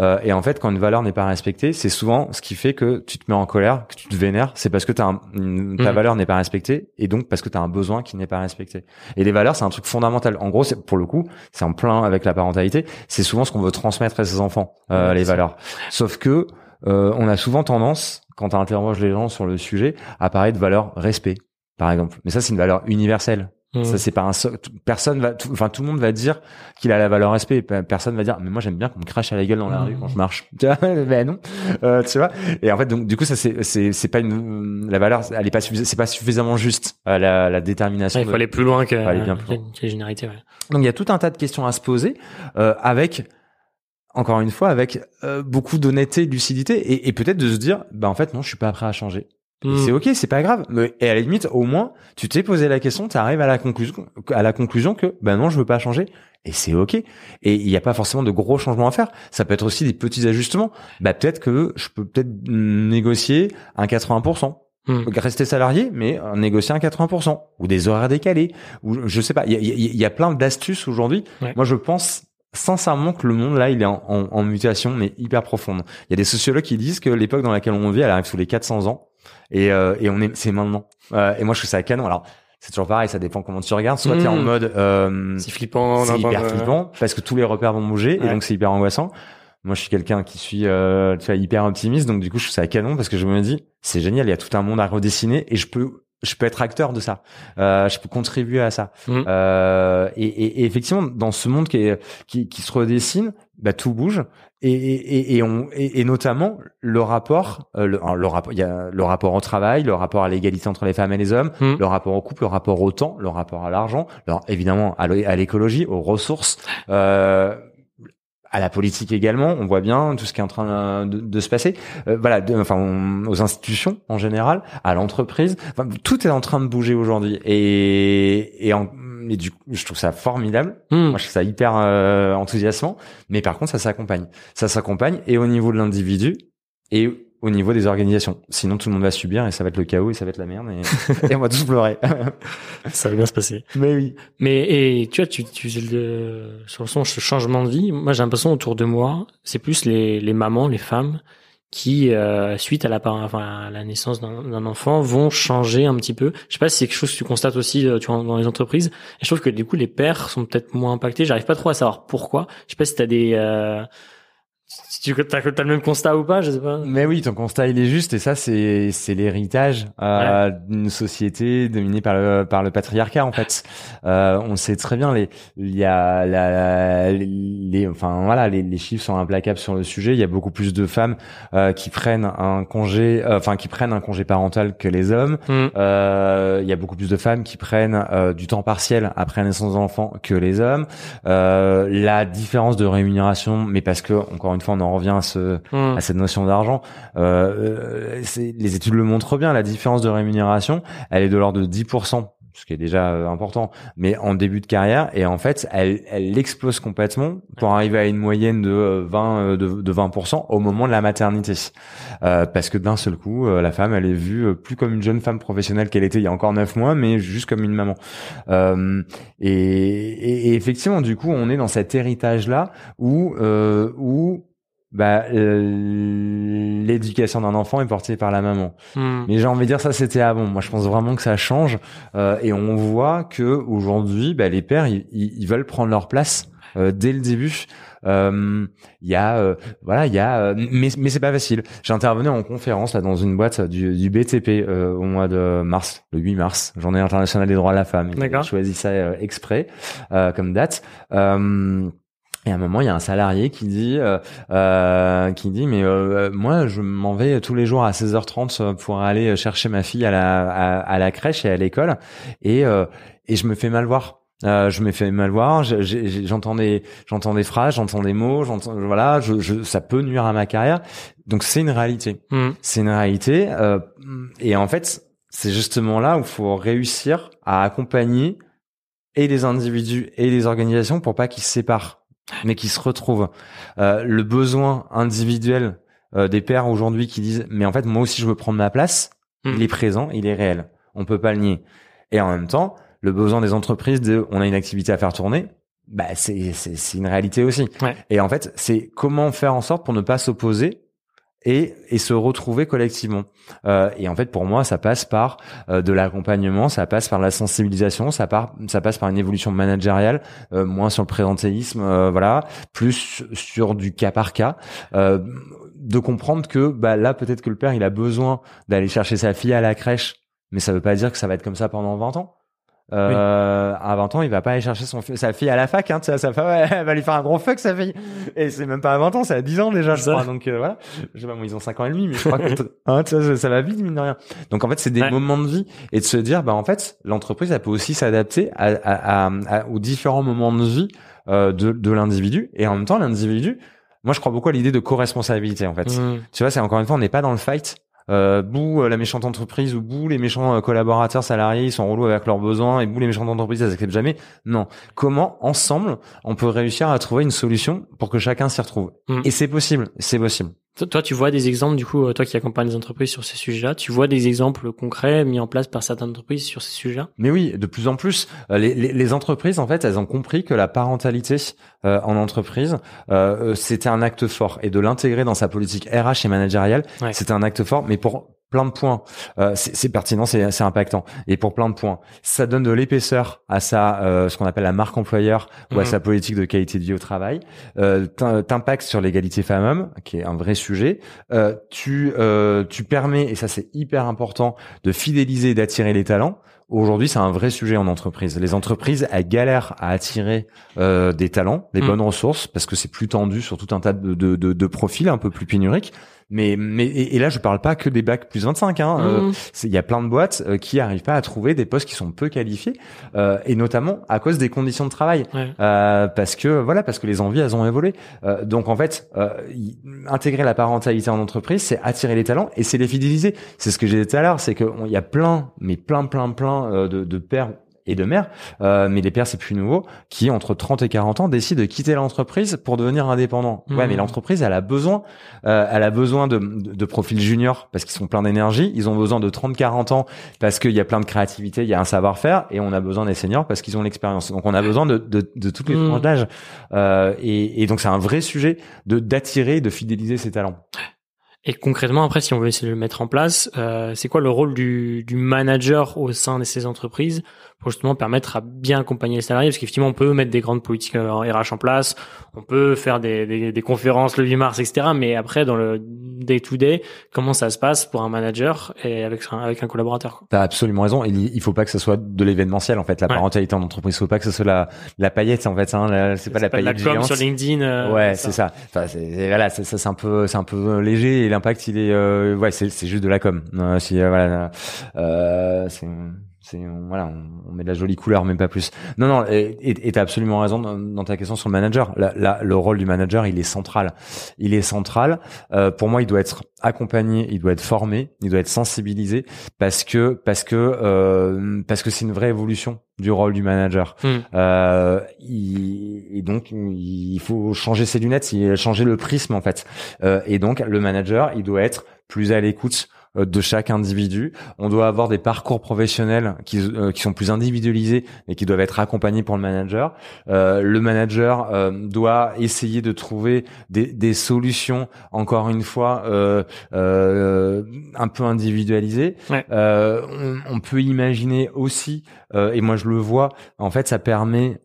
Euh, et en fait, quand une valeur n'est pas respectée, c'est souvent ce qui fait que tu te mets en colère, que tu te vénères. C'est parce que t'as un- une- ta Mhm. valeur n'est pas respectée, et donc parce que tu as un besoin qui n'est pas respecté. Et les valeurs, c'est un truc fondamental. En gros, c'est pour le coup, c'est en plein avec la parentalité. C'est souvent ce qu'on veut transmettre à ses enfants, euh, les valeurs. Sauf que euh, on a souvent tendance, quand tu interroges les gens sur le sujet, à parler de valeur respect, par exemple. Mais ça, c'est une valeur universelle. Mm. Ça c'est pas un so- personne va enfin tout le monde va dire qu'il a la valeur respect Pe- personne va dire mais moi j'aime bien qu'on me crache à la gueule dans la Mm. rue quand je marche ben non Euh, tu vois? Et en fait donc du coup ça c'est c'est c'est pas une la valeur elle est pas c'est pas suffisamment juste euh, la la détermination Ouais, il faut de- aller plus loin que, aller bien plus que- que les généralités ouais. donc il y a tout un tas de questions à se poser euh, avec encore une fois avec euh, beaucoup d'honnêteté, de lucidité et, et peut-être de se dire bah en fait non je suis pas prêt à changer. C'est ok, c'est pas grave. Mais- Et à la limite, au moins, tu t'es posé la question, tu arrives à la conclusion, à la conclusion que, ben non, je veux pas changer. Et c'est ok. Et il n'y a pas forcément de gros changements à faire. Ça peut être aussi des petits ajustements. Bah peut-être que je peux peut-être négocier un 80%. Mm. Rester salarié, mais négocier un 80%. Ou des horaires décalés. Ou je sais pas. Il y a, il y a- il y a plein d'astuces aujourd'hui. Ouais. Moi, je pense sincèrement que le monde là il est en, en- en mutation mais hyper profonde. Il y a des sociologues qui disent que l'époque dans laquelle on vit elle arrive sous les 400 ans et, euh, et on est c'est maintenant. Euh, et moi je trouve ça canon. Alors c'est toujours pareil, ça dépend comment tu regardes. Soit t'es en Mm. mode euh, c'est flippant c'est hyper de- flippant parce que tous les repères vont bouger et donc c'est hyper angoissant. Moi, je suis quelqu'un qui suis euh, tu vois, hyper optimiste, donc du coup, je trouve ça canon parce que je me dis, c'est génial, il y a tout un monde à redessiner et je peux, je peux être acteur de ça. Euh, je peux contribuer à ça. Mhm. Euh, et, et- et effectivement, dans ce monde qui, est, qui, qui se redessine, bah, tout bouge et, et, et, on, et, et notamment le rapport, euh, le, alors, le rapport, il y a le rapport au travail, le rapport à l'égalité entre les femmes et les hommes, Mhm. le rapport au couple, le rapport au temps, le rapport à l'argent, alors évidemment à l'é- à l'écologie, aux ressources. À la politique également, on voit bien tout ce qui est en train de, de se passer. Euh, voilà, de- enfin on- aux institutions en général, à l'entreprise, enfin, tout est en train de bouger aujourd'hui. Et et, en, et du coup, je trouve ça formidable. Mm. Moi, je trouve ça hyper euh, enthousiasmant. Mais par contre, ça s'accompagne. Ça s'accompagne et au niveau de l'individu et au niveau des organisations. Sinon, tout le monde va subir et ça va être le chaos et ça va être la merde et, et on va tous pleurer. ça va bien se passer Mais oui. Mais et tu vois, tu, tu le, sur le son, ce changement de vie. Moi, j'ai l'impression autour de moi, c'est plus les, les mamans, les femmes qui, euh, suite à la, enfin, à la naissance d'un enfant, vont changer un petit peu. Je sais pas si c'est quelque chose que tu constates aussi, euh, tu vois, dans les entreprises. Et je trouve que du coup, les pères sont peut-être moins impactés. J'arrive pas trop à savoir pourquoi. Je sais pas si t'as des, euh, tu as, le même constat ou pas, je sais pas. Mais oui, ton constat il est juste et ça c'est c'est l'héritage euh, d'une société dominée par le par le patriarcat en fait. Euh, on sait très bien les il y a la, la- les enfin voilà les, les chiffres sont implacables sur le sujet. Il y a beaucoup plus de femmes euh, qui prennent un congé euh, enfin qui prennent un congé parental que les hommes. Mm. Euh, il y a beaucoup plus de femmes qui prennent euh, du temps partiel après la naissance d'enfants que les hommes. Euh, la différence de rémunération, mais parce que encore une fois, on en revient à ce Mm. à cette notion d'argent. Euh, euh, les études le montrent bien. La différence de rémunération, elle est de l'ordre de 10% ce qui est déjà euh, important, mais en début de carrière et en fait elle, elle explose complètement pour arriver à une moyenne de 20 euh, de, de 20% au moment de la maternité, euh, parce que d'un seul coup la femme elle est vue plus comme une jeune femme professionnelle qu'elle était il y a encore neuf mois, mais juste comme une maman. Et, et, et, effectivement du coup on est dans cet héritage là où où bah, euh, l'éducation d'un enfant est portée par la maman. Hmm. Mais j'ai envie de dire ça c'était avant. Moi je pense vraiment que ça change euh, et on voit que aujourd'hui bah, les pères ils, ils, veulent prendre leur place euh, dès le début. Il y a voilà il y a mais mais c'est pas facile. J'ai intervenu en conférence là dans une boîte du, du BTP au mois de mars, le 8 mars, journée internationale des droits de la femme. J'ai choisi ça exprès comme date. Et à un moment, il y a un salarié qui dit, euh, euh qui dit, mais euh, moi, je m'en vais tous les jours à 16h30 pour aller chercher ma fille à la, à, la crèche et à l'école, et euh, et je me fais mal voir. je me fais mal voir. J'entends des, j'entends des phrases, j'entends des mots, j'entends, voilà, je, je, ça peut nuire à ma carrière. Donc c'est une réalité. Mmh. C'est une réalité. et en fait, c'est justement là où il faut réussir à accompagner et les individus et les organisations pour pas qu'ils se séparent mais qui se retrouvent. Euh, le besoin individuel euh, des pères aujourd'hui qui disent mais en fait moi aussi je veux prendre ma place, hmm. il est présent, il est réel. On peut pas le nier. Et en même temps, le besoin des entreprises de on a une activité à faire tourner, bah c'est c'est une réalité aussi. Et en fait, c'est comment faire en sorte pour ne pas s'opposer et, et se retrouver collectivement. Euh, et en fait, pour moi, ça passe par euh, de l'accompagnement, ça passe par la sensibilisation, ça, part, ça passe par une évolution managériale, euh, moins sur le présentéisme, euh, voilà, plus sur du cas par cas. Euh, de comprendre que bah, là, peut-être que le père, il a besoin d'aller chercher sa fille à la crèche, mais ça veut pas dire que ça va être comme ça pendant 20 ans. Euh, À 20 ans, il va pas aller chercher son sa fille à la fac. Hein, sa femme, elle va lui faire un gros fuck sa fille. Et c'est même pas à 20 ans, c'est à 10 ans déjà, je crois. Donc euh, voilà, je sais pas, moi, ils ont 5 ans et demi, mais je crois que hein, ça, ça, va vite mine de rien. Donc en fait, c'est des moments de vie et de se dire, bah en fait, l'entreprise, elle peut aussi s'adapter à, à, à, aux différents moments de vie euh, de, de l'individu. Et en même temps, l'individu, moi, je crois beaucoup à l'idée de co-responsabilité en fait. Mmh. Tu vois, c'est encore une fois, on n'est pas dans le fight euh, bouh euh, la méchante entreprise ou bouh les méchants euh, collaborateurs salariés ils sont relous avec leurs besoins et bouh les méchantes entreprises elles acceptent jamais. Non. Comment ensemble on peut réussir à trouver une solution pour que chacun s'y retrouve? Mm. et c'est possible. C'est possible toi, tu vois des exemples, du coup, euh, toi qui accompagnes les entreprises sur ces sujets-là, tu vois des exemples concrets mis en place par certaines entreprises sur ces sujets-là? Mais oui, de plus en plus. Les, les, les, entreprises, en fait, elles ont compris que la parentalité euh, en entreprise, euh, c'était un acte fort. Et de l'intégrer dans sa politique RH et managériale, c'était un acte fort. Mais pour plein de points. Euh, c'est pertinent, c'est impactant. Et pour plein de points, ça donne de l'épaisseur à sa, euh, ce qu'on appelle la marque employeur ou à mhm. sa politique de qualité de vie au travail. Euh, T'impactes sur l'égalité femmes-hommes, qui est un vrai sujet. Euh, tu, euh, tu permets, et ça c'est hyper important, de fidéliser et d'attirer les talents. Aujourd'hui, c'est un vrai sujet en entreprise. Les entreprises, elles galèrent à attirer euh, des talents, des mhm. bonnes ressources, parce que c'est plus tendu sur tout un tas de, de, de, de profils un peu plus pénuriques. Mais, mais et, là, je parle pas que des bacs plus 25. Hein. Euh, mmh. Il y a plein de boîtes euh, qui arrivent pas à trouver des postes qui sont peu qualifiés, euh, et notamment à cause des conditions de travail, euh, parce que voilà, parce que les envies elles ont évolué. Euh, donc en fait, intégrer la parentalité en entreprise, c'est attirer les talents et c'est les fidéliser. C'est ce que j'ai dit tout à l'heure, c'est qu'il y a plein, mais plein, plein, plein de, de pères et de mères, euh, mais les pères c'est plus nouveau, qui entre 30 et 40 ans décident de quitter l'entreprise pour devenir indépendant. Ouais, mais mmh. l'entreprise elle a besoin, euh, elle a besoin de, de, profils juniors parce qu'ils sont pleins d'énergie. Ils ont besoin de 30-40 ans parce qu'il y a plein de créativité, il y a un savoir-faire, et on a besoin des seniors parce qu'ils ont l'expérience. Donc on a besoin de, de, de toutes les mmh. d'âge. Euh, et, et donc c'est un vrai sujet de d'attirer, de fidéliser ces talents. Et concrètement, après, si on veut essayer de le mettre en place, euh, c'est quoi le rôle du, du, manager au sein de ces entreprises pour justement permettre à bien accompagner les salariés Parce qu'effectivement, on peut mettre des grandes politiques en RH en place, on peut faire des, des, des conférences le 8 mars, etc. Mais après, dans le day-to-day, comment ça se passe pour un manager et avec, avec un collaborateur T'as absolument raison. Il, il faut pas que ce soit de l'événementiel, en fait. La parentalité en entreprise, il faut pas que ce soit la, la paillette, en fait. Hein, c'est pas la paillette la com sur LinkedIn. Euh, ouais, c'est ça. Enfin, voilà, ça, c'est un peu, c'est un peu léger et l'impact, il est, euh, ouais, c'est, juste de la com. Euh, si, euh, voilà, euh, c'est c'est voilà, on, met de la jolie couleur, mais pas plus. Non, non, et t'as absolument raison dans, ta question sur le manager. La, le rôle du manager, il est central. Il est central. Euh, pour moi, il doit être accompagné, il doit être formé, il doit être sensibilisé, parce que parce que euh, parce que c'est une vraie évolution du rôle du manager. Hmm. Euh, et donc, il faut changer ses lunettes, changer le prisme en fait. Euh, et donc, le manager, il doit être plus à l'écoute de chaque individu. On doit avoir des parcours professionnels qui, euh, qui sont plus individualisés et qui doivent être accompagnés pour le manager. Euh, le manager euh, doit essayer de trouver des, des solutions, encore une fois, euh, un peu individualisées. On, on, peut imaginer aussi, et moi je le vois, en fait, ça permet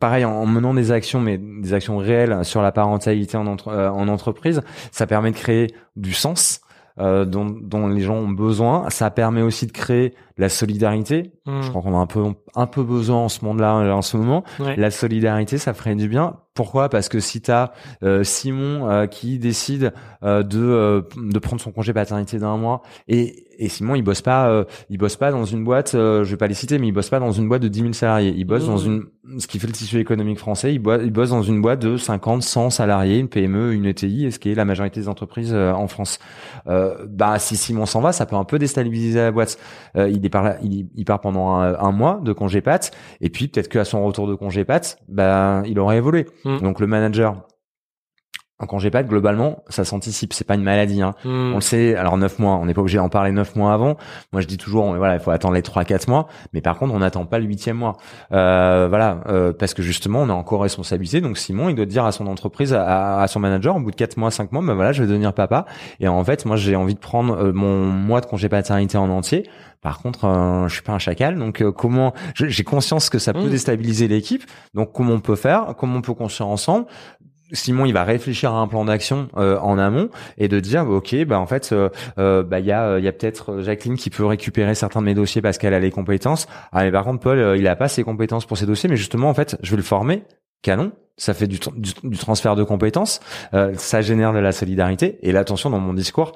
pareil en menant des actions mais des actions réelles sur la parentalité en, en entreprise ça permet de créer du sens euh, dont, dont, les gens ont besoin. Ça permet aussi de créer la solidarité. Hmm. Je crois qu'on a un peu un peu besoin en ce monde-là en ce moment. La solidarité, ça ferait du bien. Pourquoi? Parce que si tu as euh, Simon euh, qui décide de de prendre son congé paternité d'un mois et et Simon il bosse pas il bosse pas dans une boîte je vais pas les citer mais il bosse pas dans une boîte de 10 000 salariés il bosse dans une ce qui fait le tissu économique français il, bosse, il bosse dans une boîte de 50 100 salariés une PME une ETI et ce qui est la majorité des entreprises en France bah si Simon s'en va ça peut un peu déstabiliser la boîte il il part, il, part pendant un, mois de congé pat, et puis peut-être qu'à son retour de congé pat, ben il aurait évolué. Mm. Donc le manager un congé pat, globalement, ça s'anticipe. C'est pas une maladie. Hein. Mm. On le sait. Alors neuf mois, on n'est pas obligé d'en parler neuf mois avant. Moi, je dis toujours, voilà, il faut attendre les trois, quatre mois. Mais par contre, on n'attend pas le huitième mois. Euh, voilà, euh, parce que justement, on a encore responsabilité. Donc Simon, il doit dire à son entreprise, à, son manager, au bout de quatre mois, cinq mois, ben voilà, je vais devenir papa. Et en fait, moi, j'ai envie de prendre euh, mon mois de congé paternité en entier par contre, euh, je suis pas un chacal, donc euh, comment J'ai conscience que ça peut mmh. déstabiliser l'équipe. Donc comment on peut faire Comment on peut construire ensemble Simon, il va réfléchir à un plan d'action euh, en amont et de dire, ok, bah en fait, bah il y a, y a peut-être Jacqueline qui peut récupérer certains de mes dossiers parce qu'elle a les compétences. Ah mais par contre, Paul, il a pas ses compétences pour ces dossiers, mais justement, en fait, je vais le former. Canon, ça fait du, du transfert de compétences, ça génère de la solidarité. Et l'attention dans mon discours,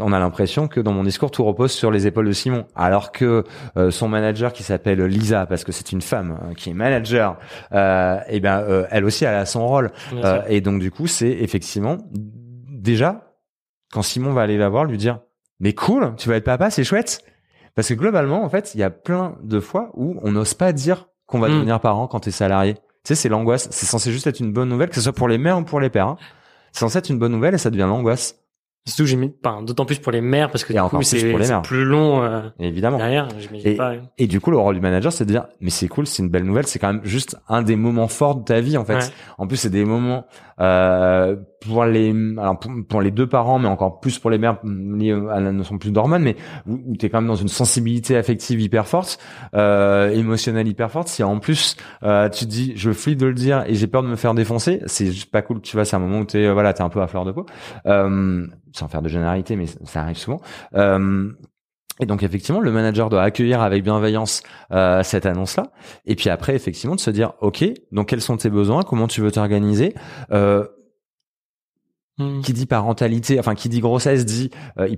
on a l'impression que dans mon discours tout repose sur les épaules de Simon, alors que euh, son manager qui s'appelle Lisa, parce que c'est une femme hein, qui est manager, euh, et eh ben euh, elle aussi elle a son rôle. Euh, et donc du coup c'est effectivement déjà quand Simon va aller la voir, lui dire mais cool, tu vas être papa, c'est chouette. Parce que globalement en fait il y a plein de fois où on n'ose pas dire qu'on va hmm. devenir parent quand t'es salarié. Tu sais c'est l'angoisse. C'est censé juste être une bonne nouvelle, que ce soit pour les mères ou pour les pères. Hein. C'est censé être une bonne nouvelle et ça devient l'angoisse. Surtout, j'ai mis, enfin, d'autant plus pour les mères parce que du coup, c'est plus long. Euh, Évidemment. Derrière, et, pas, et du coup, le rôle du manager, c'est de dire, mais c'est cool, c'est une belle nouvelle, c'est quand même juste un des moments forts de ta vie, en fait. En plus, c'est des moments euh, pour les, pour, les deux parents, mais encore plus pour les mères liées à la notion plus d'hormones, mais où, tu es quand même dans une sensibilité affective hyper forte, euh, émotionnelle hyper forte. Si en plus euh, tu te dis, je flippe de le dire et j'ai peur de me faire défoncer, c'est juste pas cool. Tu vois, c'est un moment où t'es, voilà, t'es un peu à fleur de peau. Euh, sans faire de généralité, mais ça arrive souvent. Euh, et donc effectivement, le manager doit accueillir avec bienveillance euh, cette annonce-là, et puis après effectivement de se dire, ok, donc quels sont tes besoins, comment tu veux t'organiser? Euh, hmm. Qui dit parentalité, enfin qui dit grossesse dit euh,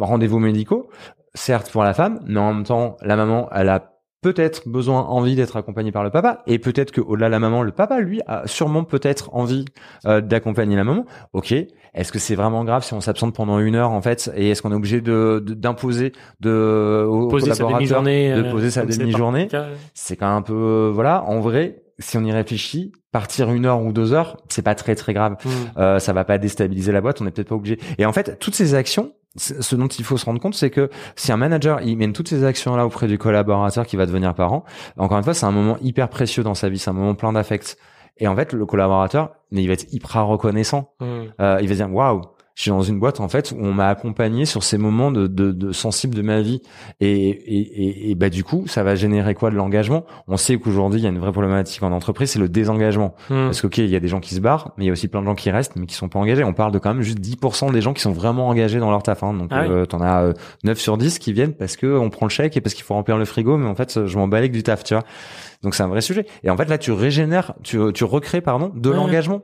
rendez-vous médicaux, certes pour la femme, mais en même temps la maman elle a peut-être besoin, envie d'être accompagné par le papa, et peut-être que au-delà de la maman, le papa, lui, a sûrement peut-être envie euh, d'accompagner la maman. Ok, est-ce que c'est vraiment grave si on s'absente pendant une heure en fait, et est-ce qu'on est obligé de d'imposer de, aux poser collaborateurs de poser sa demi-journée? C'est quand même un peu voilà. En vrai, si on y réfléchit, partir une heure ou deux heures, c'est pas très très grave. Hmm. Euh, ça va pas déstabiliser la boîte. On n'est peut-être pas obligé. Et en fait, toutes ces actions, ce dont il faut se rendre compte, c'est que si un manager il mène toutes ces actions-là auprès du collaborateur qui va devenir parent, encore une fois, c'est un moment hyper précieux dans sa vie, c'est un moment plein d'affect. Et en fait, le collaborateur, il va être hyper reconnaissant. Mmh. Euh, il va dire waouh, je suis dans une boîte en fait où on m'a accompagné sur ces moments de, de, de sensibles de ma vie. Et, et, et, bah du coup ça va générer quoi? De l'engagement? On sait qu'aujourd'hui il y a une vraie problématique en entreprise c'est le désengagement. Hmm. parce que ok il y a des gens qui se barrent mais il y a aussi plein de gens qui restent mais qui sont pas engagés. On parle de quand même juste 10% des gens qui sont vraiment engagés dans leur taf hein. donc ah euh, t'en as 9 euh, sur 10 qui viennent parce que on prend le chèque et parce qu'il faut remplir le frigo mais en fait je m'en balais du taf tu vois. Donc c'est un vrai sujet. Et en fait là tu régénères tu, tu recrées pardon de l'engagement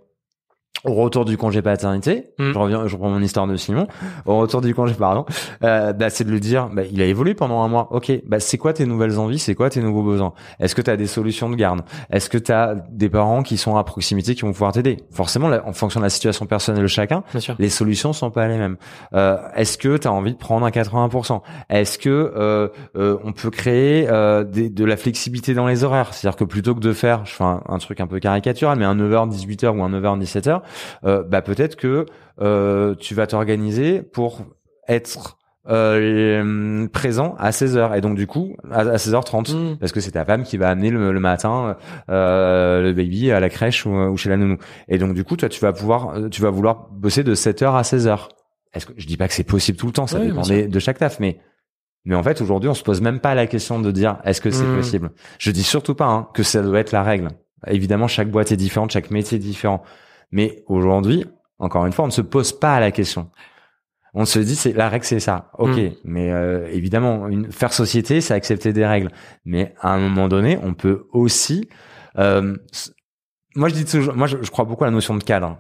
au retour du congé paternité, Mm. je reviens, je reprends mon histoire de Simon. Au retour du congé, pardon, euh, bah, c'est de le dire, bah, il a évolué pendant un mois. Ok, bah, c'est quoi tes nouvelles envies, c'est quoi tes nouveaux besoins? Est-ce que tu as des solutions de garde? Est-ce que tu as des parents qui sont à proximité qui vont pouvoir t'aider? Forcément, là, en fonction de la situation personnelle de chacun, les solutions sont pas les mêmes. Euh, Est-ce que tu as envie de prendre un 80% Est-ce que euh, euh, on peut créer euh, des- de la flexibilité dans les horaires? C'est-à-dire que plutôt que de faire, je fais un, un truc un peu caricatural, mais un 9h 18h ou un 9h 17h, euh, bah peut-être que euh, tu vas t'organiser pour être euh, présent à 16h et donc du coup à, à 16h30 Mm. parce que c'est ta femme qui va amener le, le matin euh, le baby à la crèche ou, ou chez la nounou. Et donc du coup toi tu vas pouvoir euh, tu vas vouloir bosser de 7h à 16h est-ce que je dis pas que c'est possible tout le temps ça Oui, dépend des- de chaque taf mais mais en fait aujourd'hui on se pose même pas la question de dire est-ce que c'est Mm. possible? Je dis surtout pas hein, que ça doit être la règle. Évidemment chaque boîte est différente chaque métier est différent mais aujourd'hui encore une fois on ne se pose pas la question. On se dit c'est la règle c'est ça. Ok Mm. mais euh, évidemment une, faire société c'est accepter des règles. Mais à un moment donné on peut aussi euh, moi je dis toujours moi je, je crois beaucoup à la notion de cadre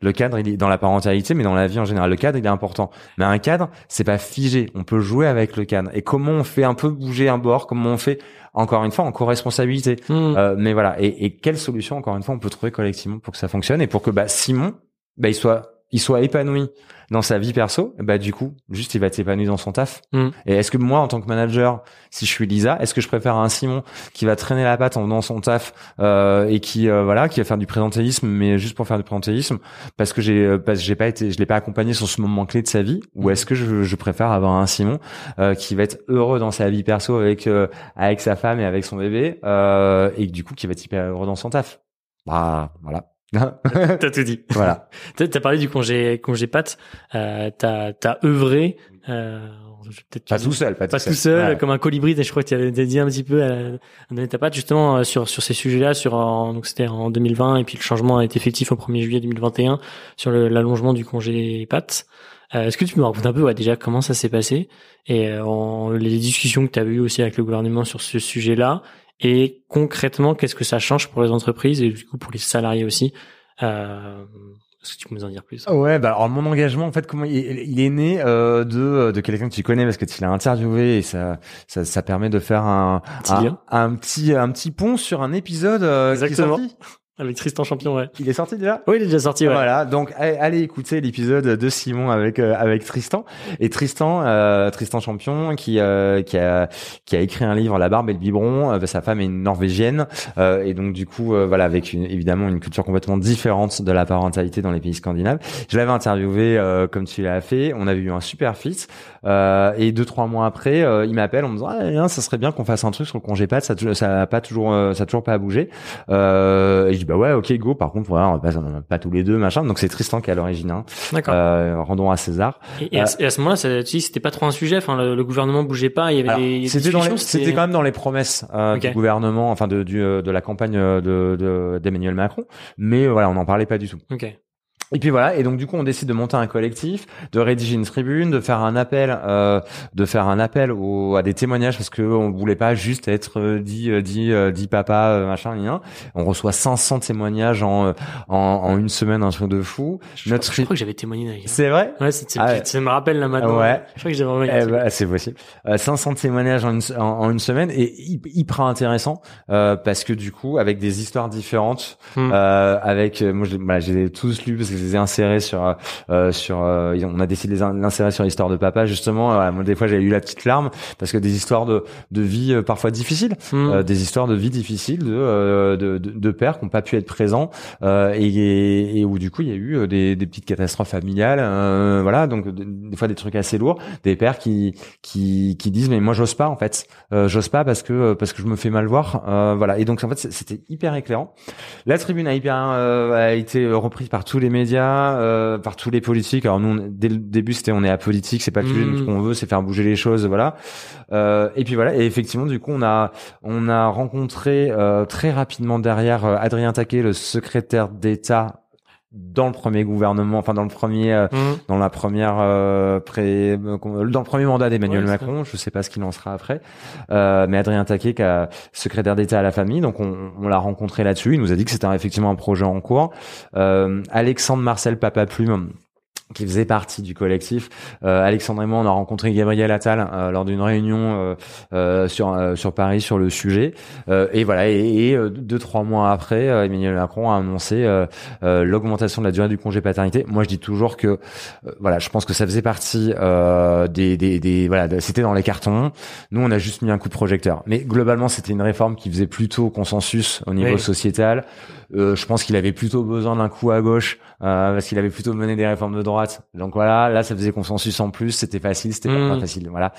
le cadre il est dans la parentalité mais dans la vie en général. Le cadre il est important. Mais un cadre c'est pas figé. On peut jouer avec le cadre. Et comment on fait un peu bouger un bord? Comment on fait encore une fois en co-responsabilité? Mm. euh, mais voilà, et, et quelle solution encore une fois on peut trouver collectivement pour que ça fonctionne? Et pour que bah, Simon, bah, il soit, il soit épanoui dans sa vie perso. Bah du coup, juste il va être épanoui dans son taf. Mm. Et est-ce que moi, en tant que manager, si je suis Lisa, est-ce que je préfère un Simon qui va traîner la patte en faisant son taf euh, et qui euh, voilà, qui va faire du présentéisme, mais juste pour faire du présentéisme parce que j'ai, euh, parce que j'ai pas été, je l'ai pas accompagné sur ce moment clé de sa vie, ou Mm. est-ce que je, je préfère avoir un Simon euh, qui va être heureux dans sa vie perso avec euh, avec sa femme et avec son bébé euh, et du coup qui va être hyper heureux dans son taf? Bah voilà. T'as tout dit. voilà. T'as parlé du congé congé pâte. Euh, t'as t'as œuvré. Euh, Pas tout seul, pas, pas tout seul, Ouais. comme un colibri. Je crois que tu avais dit un petit peu à à donner ta patte justement euh, sur sur ces sujets-là. Sur en- donc c'était en 2020 et puis le changement est effectif au 1er juillet 2021 sur l'allongement du congé patte. Euh, Est-ce que tu peux me raconter un peu ouais, déjà comment ça s'est passé et euh, en, les discussions que tu as eues aussi avec le gouvernement sur ce sujet-là et concrètement qu'est-ce que ça change pour les entreprises et du coup pour les salariés aussi euh, Est-ce que tu peux nous en dire plus? Ouais, bah alors mon engagement en fait comment il, il est né euh, de de quelqu'un que tu connais parce que tu l'as interviewé et ça, ça ça permet de faire un Petit un, petit un petit pont sur un épisode euh, qui est Exactement. sorti. Avec Tristan Champion, ouais. Il est sorti déjà? Oui, il est déjà sorti, ouais. Voilà, donc allez, écouter l'épisode de Simon avec euh, avec Tristan et Tristan euh, Tristan Champion qui euh, qui a qui a écrit un livre La barbe et le biberon. Euh, sa femme est une norvégienne euh, et donc du coup euh, voilà avec une, évidemment une culture complètement différente de la parentalité dans les pays scandinaves. Je l'avais interviewé euh, comme tu l'as fait. On avait eu un super fit euh, et deux trois mois après euh, il m'appelle en me disant ah, ça serait bien qu'on fasse un truc sur le congé pat. Ça a- ça a pas toujours ça a toujours pas bougé. Euh, et je dis bah ouais ok go. Par contre voilà on va pas, on pas tous les deux machin. Donc c'est Tristan qui est à l'origine. Hein. D'accord. Euh, rendons à César. et, et à, ce- et à ce moment-là, tu dis, c'était pas trop un sujet. Enfin, le, le gouvernement bougeait pas. Il y avait C'était dans les- discussions, c'était quand même dans les promesses euh, du gouvernement, enfin de du, euh, de la campagne euh, de de- d'Emmanuel Macron, mais euh, voilà on n'en parlait pas du tout. Ok. Et puis voilà, et donc du coup on décide de monter un collectif, de rédiger une tribune, de faire un appel, euh, de faire un appel au, à des témoignages parce que on voulait pas juste être euh, dit euh, dit euh, dit papa machin rien. On reçoit 500 témoignages en, en en une semaine, un truc de fou. Je, Notre crois, je crois que j'avais témoigné d'ailleurs. c'est vrai. Ouais, c'est, c'est- Ah ouais. ça me rappelle là maintenant. Ouais. Je crois que j'avais envoyé. Eh ben, c'est possible. Euh, 500 témoignages en une, en, en une semaine et hy- hyper intéressant euh, parce que du coup avec des histoires différentes, Hmm. euh, avec moi je, voilà, je les ai tous lus parce que les ai insérés sur euh, sur euh, on a décidé de les in- l'insérer sur l'histoire de papa justement. Voilà, moi des fois j'ai eu la petite larme parce que des histoires de de vie euh, parfois difficiles, Hmm. euh, des histoires de vie difficiles de euh, de, de, de pères qui n'ont pas pu être présents euh, et, et, et où du coup il y a eu euh, des, des petites catastrophes familiales, euh, voilà donc des, des fois des trucs assez lourds, des pères qui qui qui disent mais moi j'ose pas en fait, euh, j'ose pas parce que parce que je me fais mal voir, euh, voilà et donc en fait c'était hyper éclairant. La tribune a hyper euh, a été reprise par tous les médias, euh, par tous les politiques. Alors nous on- dès le début c'était on est apolitique, c'est pas le sujet, nous, ce qu'on veut c'est faire bouger les choses, voilà. Euh, et puis voilà et effectivement du coup on a on a rencontré euh, très rapidement derrière euh, Adrien Taquet, le secrétaire d'État dans le premier gouvernement, enfin dans le premier, euh, Mhm. dans la première euh, pré, euh, dans le premier mandat d'Emmanuel Ouais, Macron. Je sais pas ce qu'il en sera après, euh, mais Adrien Taquet, qui est secrétaire d'État à la famille, donc on, on l'a rencontré là-dessus. Il nous a dit que c'était effectivement un projet en cours. Euh, Alexandre Marcel Papa Plume qui faisait partie du collectif. Euh, Alexandre et moi, on a rencontré Gabriel Attal euh, lors d'une réunion euh, euh, sur euh, sur Paris sur le sujet. Euh, et voilà, et, et, deux trois mois après, Emmanuel Macron a annoncé l'augmentation de la durée du congé paternité. Moi, je dis toujours que voilà, je pense que ça faisait partie euh, des, des, des voilà, c'était dans les cartons. Nous, on a juste mis un coup de projecteur. Mais globalement, c'était une réforme qui faisait plutôt consensus au niveau Oui. sociétal. Euh, je pense qu'il avait plutôt besoin d'un coup à gauche euh, parce qu'il avait plutôt mené des réformes de droite. Donc voilà, là ça faisait consensus en plus, c'était facile, c'était Mm. pas facile. Voilà,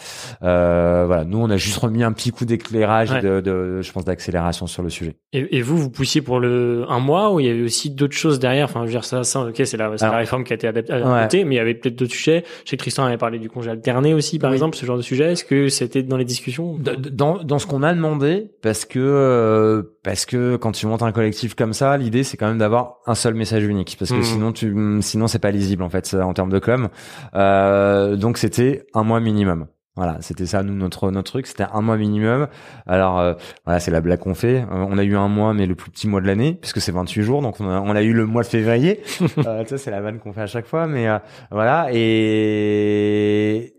euh, voilà. Nous on a juste remis un petit coup d'éclairage, et Ouais. de, de, je pense, d'accélération sur le sujet. Et, et vous, vous poussiez pour le un mois ou il y avait aussi d'autres choses derrière? Enfin, je veux dire ça, ça, ok, c'est la, la réforme qui a été adaptée, mais il y avait peut-être d'autres sujets. Je sais que Tristan avait parlé du congé alterné aussi, par Oui. exemple, ce genre de sujet. Est-ce que c'était dans les discussions? D- d- Dans, dans ce qu'on a demandé, parce que euh, parce que quand tu montes un collectif comme ça, l'idée c'est quand même d'avoir un seul message unique, parce que Mhm. sinon tu sinon c'est pas lisible en fait ça, en termes de com. Euh, donc c'était un mois minimum. Voilà, c'était ça nous notre notre truc, c'était un mois minimum. Alors euh, voilà, c'est la blague qu'on fait. Euh, on a eu un mois, mais le plus petit mois de l'année, puisque c'est 28 jours, donc on a, on a eu le mois de février. euh, ça c'est la vanne qu'on fait à chaque fois, mais euh, voilà et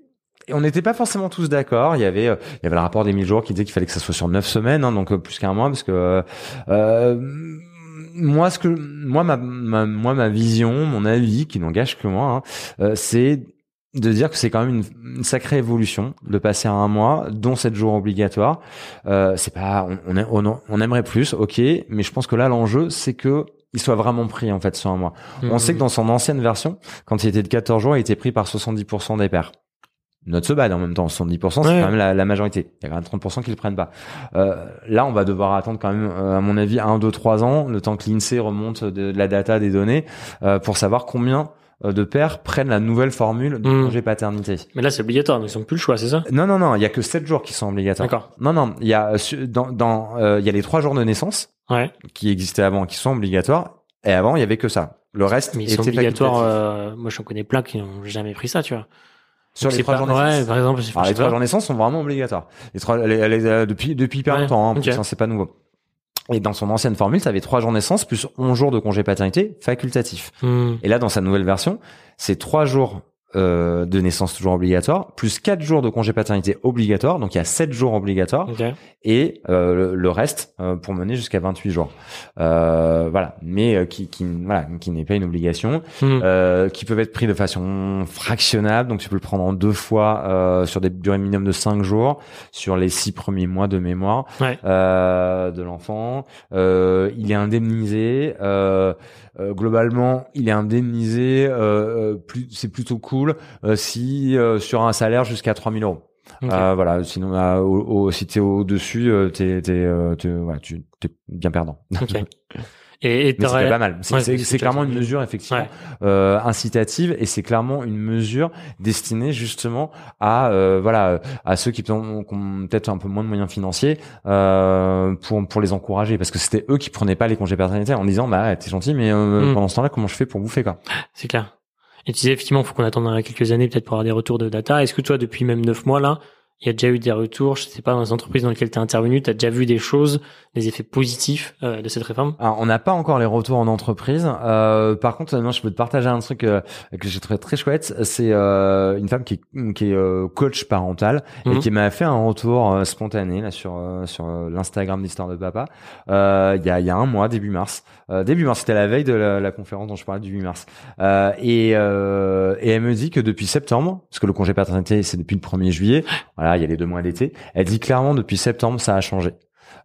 et on n'était pas forcément tous d'accord. Il y avait, euh, il y avait le rapport des 1000 jours qui disait qu'il fallait que ça soit sur 9 semaines, hein, donc euh, plus qu'un mois, parce que euh, moi, ce que moi ma, ma moi ma vision, mon avis, qui n'engage que moi, hein, euh, c'est de dire que c'est quand même une, une sacrée évolution de passer à un mois, dont 7 jours obligatoires. Euh, c'est pas, on, on, on, on aimerait plus, ok, mais je pense que là l'enjeu c'est que il soit vraiment pris en fait sur un mois. On sait que dans son ancienne version, quand il était de 14 jours, il était pris par 70% des pairs. Note se bad en même temps, 70% c'est Ouais. quand même la, la majorité. Il y a quand même 30% qui le prennent pas. Euh, là, on va devoir attendre quand même, euh, à mon avis, 1, 2, 3 ans, le temps que l'INSEE remonte de, de la data des données, euh, pour savoir combien euh, de pères prennent la nouvelle formule de Mm. congé paternité. Mais là, c'est obligatoire, donc ils ont plus le choix, c'est ça? Non, non, non, il y a que 7 jours qui sont obligatoires. D'accord. Non, non, il y a, dans, dans, euh, il y a les 3 jours de naissance Ouais. qui existaient avant, qui sont obligatoires, et avant, il y avait que ça. Le reste Mais ils sont était obligatoires. facultatif. euh, moi, j'en connais plein qui n'ont jamais pris ça, tu vois. Sur les trois pas- naissance. Ouais, par exemple. Alors, les trois jours de naissance sont vraiment obligatoires. Les trois, les- les- euh, depuis, depuis hyper Ouais, longtemps, hein, en ok. plus, hein, c'est pas nouveau. Et dans son ancienne formule, ça avait trois jours naissance plus 11 jours de congé paternité facultatif. Hmm. Et là, dans sa nouvelle version, c'est trois jours euh, de naissance toujours obligatoire, plus quatre jours de congé paternité obligatoire, donc il y a sept jours obligatoires, et euh, le, le reste euh, pour mener jusqu'à 28 jours. Euh, voilà, mais euh, qui, qui, voilà, qui n'est pas une obligation, euh, qui peuvent être pris de façon fractionnable, donc tu peux le prendre en deux fois euh, sur des durées minimum de 5 jours, sur les six premiers mois de mémoire Ouais. euh, de l'enfant. Euh, il est indemnisé. Euh, euh, globalement, il est indemnisé. Plus, c'est plutôt cool euh, si euh, sur un salaire jusqu'à 3000 euros. Ok. Euh, voilà. Sinon, euh, au, au- si t'es au dessus, t'es, t'es, t'es- voilà, tu t'es bien perdant. Ok. Et, et Mais pas mal. C'est, Ouais, clairement une mesure effectivement Ouais. euh, incitative et c'est clairement une mesure destinée justement à euh, voilà à ceux qui ont, qui ont peut-être un peu moins de moyens financiers euh, pour pour les encourager parce que c'était eux qui prenaient pas les congés paternité en disant bah t'es gentil mais euh, Mm. pendant ce temps-là comment je fais pour bouffer quoi? C'est clair. Et tu disais effectivement, faut qu'on attende quelques années peut-être pour avoir des retours de data. Est-ce que toi, depuis même neuf mois là, il y a déjà eu des retours Je sais pas dans les entreprises dans lesquelles tu es intervenu, tu as déjà vu des choses, des effets positifs euh, de cette réforme? Alors, on n'a pas encore les retours en entreprise. Euh, par contre, non, je peux te partager un truc euh, que j'ai trouvé très chouette. C'est euh, une femme qui est, qui est euh, coach parental et Mhm. qui m'a fait un retour euh, spontané là sur euh, sur euh, l'Instagram d'Histoire de Papa. Euh, Il y a y a un mois, début mars. Euh, début mars, c'était la veille de la, la conférence dont je parlais du 8 mars. Euh, et euh, et elle me dit que depuis septembre, parce que le congé paternité c'est depuis le 1er juillet. Voilà, il y a les deux mois d'été. Elle dit clairement depuis septembre ça a changé.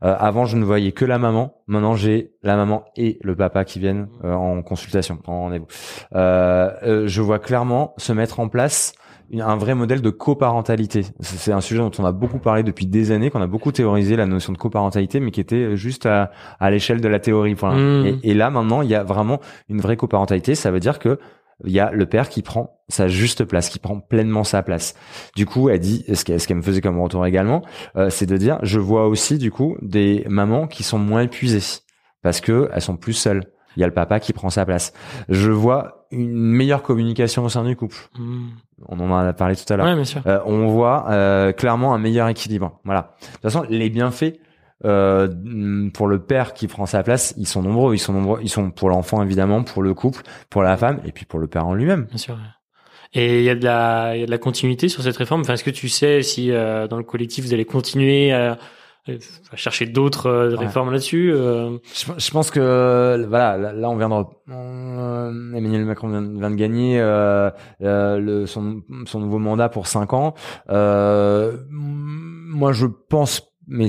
Euh, avant, je ne voyais que la maman. Maintenant, j'ai la maman et le papa qui viennent euh, en consultation, en rendez-vous. Euh, euh, je vois clairement se mettre en place une- un vrai modèle de coparentalité. C'est c'est un sujet dont on a beaucoup parlé depuis des années, qu'on a beaucoup théorisé la notion de coparentalité, mais qui était juste à, à l'échelle de la théorie. Voilà. Mmh. Et, et là, maintenant, il y a vraiment une vraie coparentalité. Ça veut dire que il y a le père qui prend sa juste place, qui prend pleinement sa place. Du coup, elle dit, ce qu'elle ce qu'elle me faisait comme retour également, euh, c'est de dire, je vois aussi du coup des mamans qui sont moins épuisées parce que elles sont plus seules. il y a le papa qui prend sa place. Je vois une meilleure communication au sein du couple. Hmm. On en a parlé tout à l'heure. Ouais. Euh, on voit euh, clairement un meilleur équilibre. Voilà. De toute façon, les bienfaits euh, pour le père qui prend sa place, ils sont nombreux. Ils sont nombreux. Ils sont pour l'enfant évidemment, pour le couple, pour la femme, et puis pour le père en lui-même. Bien sûr. Et il y a de la, il y a de la continuité sur cette réforme? Enfin, est-ce que tu sais si euh, dans le collectif vous allez continuer à, à chercher d'autres euh, Ouais. réformes là-dessus euh, Je, je pense que euh, voilà, là, là, on vient de euh, Emmanuel Macron vient, vient de gagner euh, euh, le, son, son nouveau mandat pour cinq ans. Euh, moi, je pense, mais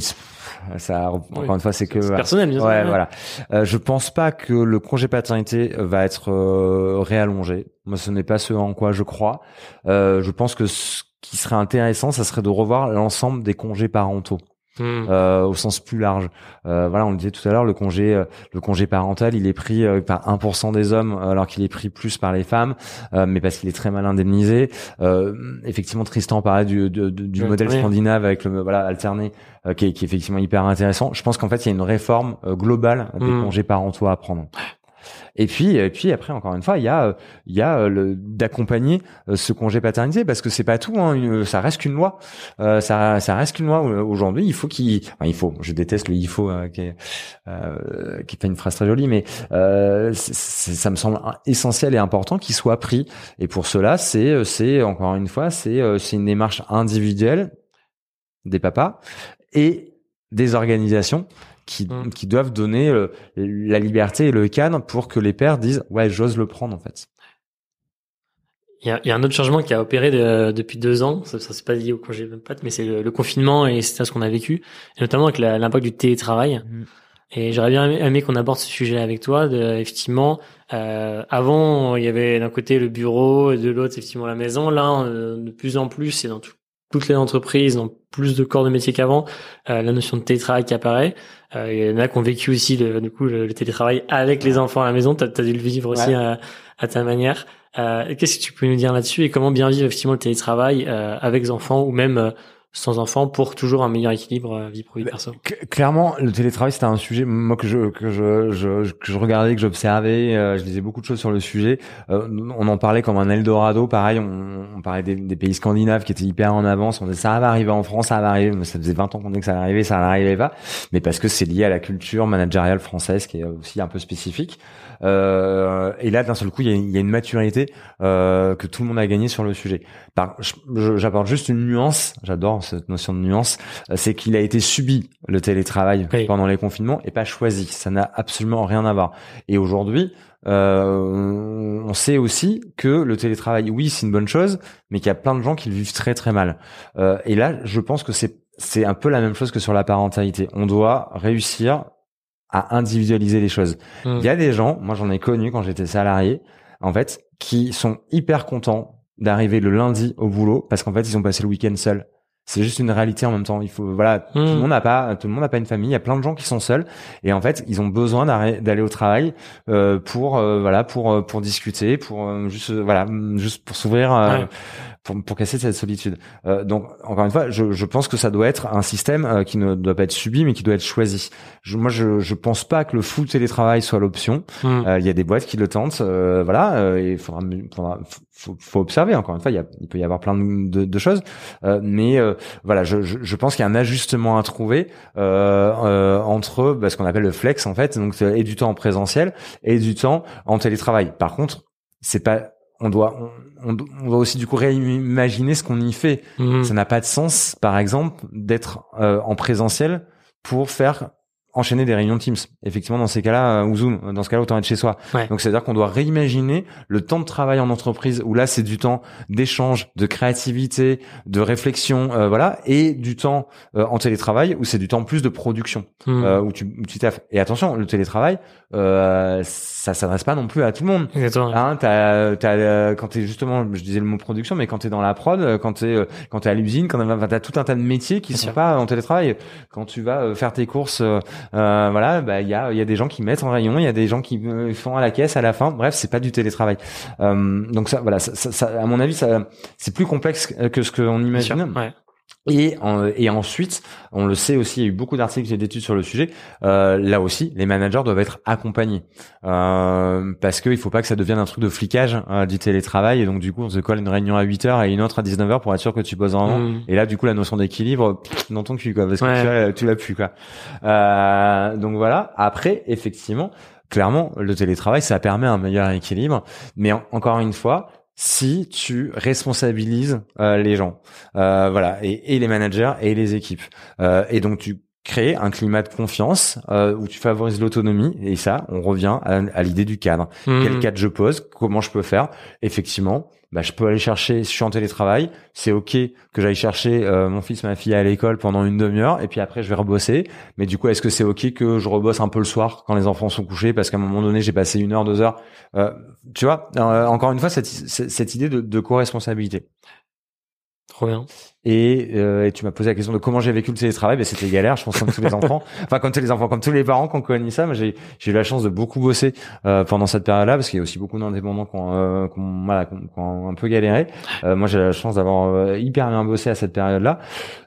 ça encore Oui. une fois, c'est que C'est voilà. personnel, bien sûr. Ouais, voilà. Euh, je pense pas que le congé paternité va être euh, réallongé. Moi, ce n'est pas ce en quoi je crois. Euh, je pense que ce qui serait intéressant, ça serait de revoir l'ensemble des congés parentaux Hmm. euh, au sens plus large. Euh, voilà, on le disait tout à l'heure, le congé, euh, le congé parental, il est pris euh, par 1% des hommes, alors qu'il est pris plus par les femmes, euh, mais parce qu'il est très mal indemnisé. Euh, effectivement, Tristan parlait du, du, du- modèle oui. scandinave avec le voilà alterné, euh, qui, est, qui est effectivement hyper intéressant. Je pense qu'en fait, il y a une réforme euh, globale des Mm. congés parentaux à prendre. Et puis, et puis après, encore une fois, il y a, euh, il y a euh, d'accompagner euh, ce congé paternité parce que c'est pas tout. Hein, une- ça reste qu'une loi. Euh, ça, ça reste qu'une loi. Aujourd'hui, il faut qu'il, enfin, il faut. Je déteste le il faut euh, qui est, euh, qui fait une phrase très jolie, mais euh, ça me semble essentiel et important qu'il soit pris. Et pour cela, c'est, euh, c'est encore une fois, c'est, euh, c'est une démarche individuelle des papas et des organisations qui, Mm. qui doivent donner euh, la liberté et le cadre pour que les pères disent ouais j'ose le prendre en fait. Il y a, il y a un autre changement qui a opéré de- depuis deux ans. Ça, ça c'est pas lié au congé de pâte, mais c'est le, le confinement et c'est ce qu'on a vécu, et notamment avec l'impact du télétravail. Mhm. Et j'aurais bien aimé, aimé qu'on aborde ce sujet avec toi. De, effectivement, euh, avant il y avait d'un côté le bureau et de l'autre effectivement la maison. Là, euh, de plus en plus, c'est dans tout- toutes les entreprises, dans plus de corps de métier qu'avant, euh, la notion de télétravail qui apparaît. Euh, il y en a qui ont vécu aussi le, du coup le, le télétravail avec les enfants à la maison. T'as as dû le vivre aussi Ouais. à, à ta manière. Euh, Qu'est-ce que tu peux nous dire là-dessus? Et comment bien vivre effectivement le télétravail euh, avec les enfants ou même euh, sans enfants pour toujours un meilleur équilibre euh, vie pro vie perso Cl- Clairement, le télétravail c'était un sujet moi que je que je, je que je regardais, que j'observais, euh, je lisais beaucoup de choses sur le sujet. Euh, on en parlait comme un Eldorado, pareil. On, on parlait des, des pays scandinaves qui étaient hyper en avance. On disait ça va arriver en France, ça va arriver. Mais ça faisait 20 ans qu'on disait que ça allait arriver, ça n'arrivait pas. Mais parce que c'est lié à la culture managériale française qui est aussi un peu spécifique. Euh, et là, d'un seul coup, il y y a une maturité euh, que tout le monde a gagné sur le sujet. J'apporte juste une nuance. J'adore cette notion de nuance. euh, C'est qu'il a été subi le télétravail Oui. pendant les confinements et pas choisi. Ça n'a absolument rien à voir. Et aujourd'hui, euh, on sait aussi que le télétravail, oui, c'est une bonne chose, mais qu'il y a plein de gens qui le vivent très très mal. Euh, et là, je pense que c'est c'est un peu la même chose que sur la parentalité. On doit réussir à individualiser les choses. Mm. Il y a des gens, moi j'en ai connu quand j'étais salarié, en fait, qui sont hyper contents d'arriver le lundi au boulot parce qu'en fait ils ont passé le week-end seuls. C'est juste une réalité en même temps. Il faut voilà, tout le Mm. monde n'a pas, tout le monde n'a pas une famille. Il y a plein de gens qui sont seuls et en fait ils ont besoin d'aller au travail euh, pour euh, voilà pour euh, pour discuter, pour euh, juste euh, voilà juste pour s'ouvrir. euh, Ouais. Pour, pour casser cette solitude. Euh, donc encore une fois, je, je pense que ça doit être un système euh, qui ne doit pas être subi, mais qui doit être choisi. Je, moi, je, je pense pas que le full télétravail soit l'option. Mm. Euh, Il y a des boîtes qui le tentent, euh, voilà. euh, et il faudra, faudra faut, faut observer. Encore une fois, il, y a, il peut y avoir plein de, de choses, Euh, mais euh, voilà, je, je, je pense qu'il y a un ajustement à trouver euh, euh, entre bah, ce qu'on appelle le flex en fait, donc et du temps en présentiel et du temps en télétravail. Par contre, c'est pas on doit on, on, on doit aussi du coup réimaginer ce qu'on y fait. Mm. Ça n'a pas de sens, par exemple, d'être euh, en présentiel pour faire enchaîner des réunions Teams. Effectivement, dans ces cas-là, euh, ou Zoom, dans ce cas-là, autant être chez soi. Ouais. Donc, c'est-à-dire qu'on doit réimaginer le temps de travail en entreprise, où là, c'est du temps d'échange, de créativité, de réflexion, euh, voilà, et du temps euh, en télétravail, où c'est du temps plus de production, Mm. euh, où tu, où tu taffes. Et attention, le télétravail, euh, ça s'adresse pas non plus à tout le monde. Exactement. Hein, t'as, t'as, euh, quand t'es justement, je disais le mot production, mais quand t'es dans la prod, euh, quand t'es, euh, quand t'es à l'usine, quand t'as tout un tas de métiers qui Bien sont sûr. pas en télétravail. Quand tu vas faire tes courses, euh, voilà, bah il y a, il y a des gens qui mettent en rayon, il y a des gens qui font à la caisse à la fin. Bref, c'est pas du télétravail. Euh, donc ça, voilà, ça, ça- ça- à mon avis, ça, c'est plus complexe que ce qu'on Bien sûr. imagine. Ouais. Et, et ensuite, on le sait aussi, il y a eu beaucoup d'articles et d'études sur le sujet. Euh, là aussi, les managers doivent être accompagnés euh, parce qu'il faut pas que ça devienne un truc de flicage euh, du télétravail. Et donc du coup, on se colle une réunion à 8 h et une autre à 19 h pour être sûr que tu bosses vraiment. Mm. Et là, du coup, la notion d'équilibre dans ton cul, quoi, parce que tu tu l'as plus, quoi. Euh, donc voilà. Après, effectivement, clairement, le télétravail, ça permet un meilleur équilibre. Mais en- encore une fois, si tu responsabilises euh, les gens, euh, voilà, et, et les managers et les équipes, Euh, et donc tu crées un climat de confiance euh, où tu favorises l'autonomie et ça, on revient à, à l'idée du cadre. Quel Mm. cadre je pose Comment je peux faire? Effectivement, bah, je peux aller chercher, si je suis en télétravail, c'est ok que j'aille chercher euh, mon fils, ma fille à l'école pendant une demi-heure et puis après je vais rebosser. Mais du coup, est-ce que c'est ok que je rebosse un peu le soir quand les enfants sont couchés? Parce qu'à un moment donné j'ai passé une heure, deux heures Euh, Tu vois, euh, encore une fois cette, cette cette idée de, de co-responsabilité. Trop bien. Et, euh, et tu m'as posé la question de comment j'ai vécu le télétravail. Ben, c'était galère, je pense comme tous les enfants. Enfin, comme tous les enfants, comme tous les parents qui ont connu ça. Moi, j'ai j'ai eu la chance de beaucoup bosser euh, pendant cette période-là parce qu'il y a aussi beaucoup d'indépendants qui ont, euh, qui ont, voilà, qui ont- qui ont un peu galéré. Euh, moi, j'ai la chance d'avoir euh, hyper bien bossé à cette période-là,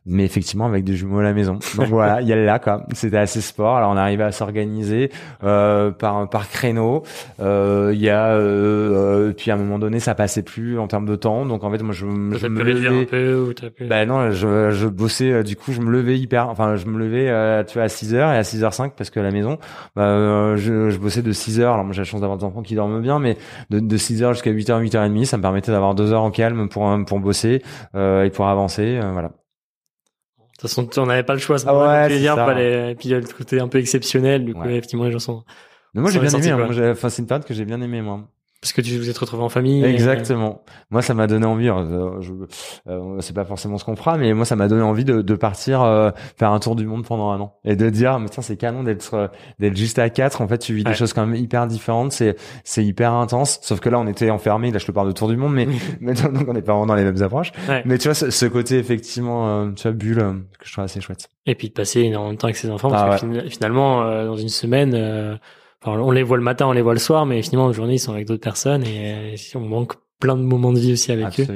mais effectivement avec des jumeaux à la maison. Donc voilà, il y a là quoi. C'était assez sport. Alors on arrivait à s'organiser euh, par par créneau. Euh, Il y a euh, euh, puis à un moment donné, ça passait plus en termes de temps. Donc en fait, moi, je, je me levais. un peu ou. Bah non, je, je bossais, euh, du coup, je me levais hyper, enfin, je me levais, euh, tu vois, à 6h et à 6h05 parce que à la maison, bah, euh, je, je bossais de 6h. Alors moi, j'ai la chance d'avoir des enfants qui dorment bien, mais de, de 6h jusqu'à 8h, 8h30, ça me permettait d'avoir deux heures en calme pour, euh, pour bosser euh, et pour avancer, euh, voilà. De toute façon, on n'avait pas le choix à ce Ah moment-là. ouais, dire, fallait... Et puis il y a le côté un peu exceptionnel. Du coup, Ouais. effectivement, les gens sont... Mais moi, j'ai bien aimé, hein. Moi, enfin, c'est une période que j'ai bien aimé, moi. Parce que tu vous êtes retrouvés en famille. et- Exactement. Moi, ça m'a donné envie. euh, je, euh, c'est pas forcément ce qu'on fera, mais moi, ça m'a donné envie de, de partir euh, faire un tour du monde pendant un an et de dire, mais tiens, c'est canon d'être euh, d'être juste à quatre. En fait, tu vis Ouais. des choses quand même hyper différentes. C'est c'est hyper intense. Sauf que là, on était enfermés. Là, je te parle de tour du monde, mais, mais donc on n'est pas vraiment dans les mêmes approches. Ouais. Mais tu vois, ce, ce côté effectivement, euh, tu vois, bulle, que je trouve assez chouette. Et puis de passer énormément de temps avec ses enfants. Parce Ah que fin- finalement, euh, dans une semaine, euh, enfin, on les voit le matin, on les voit le soir, mais finalement, en journée, ils sont avec d'autres personnes et euh, on manque plein de moments de vie aussi avec eux.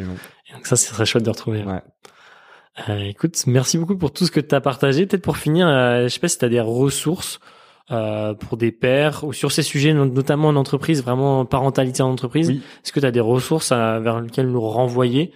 Et donc ça, c'est très chouette de retrouver. Ouais. Euh, écoute, merci beaucoup pour tout ce que tu as partagé. Peut-être pour finir, euh, je sais pas si tu as des ressources euh, pour des pères ou sur ces sujets, not- notamment en entreprise, vraiment parentalité en entreprise. Oui. Est-ce que tu as des ressources vers lesquelles nous renvoyer?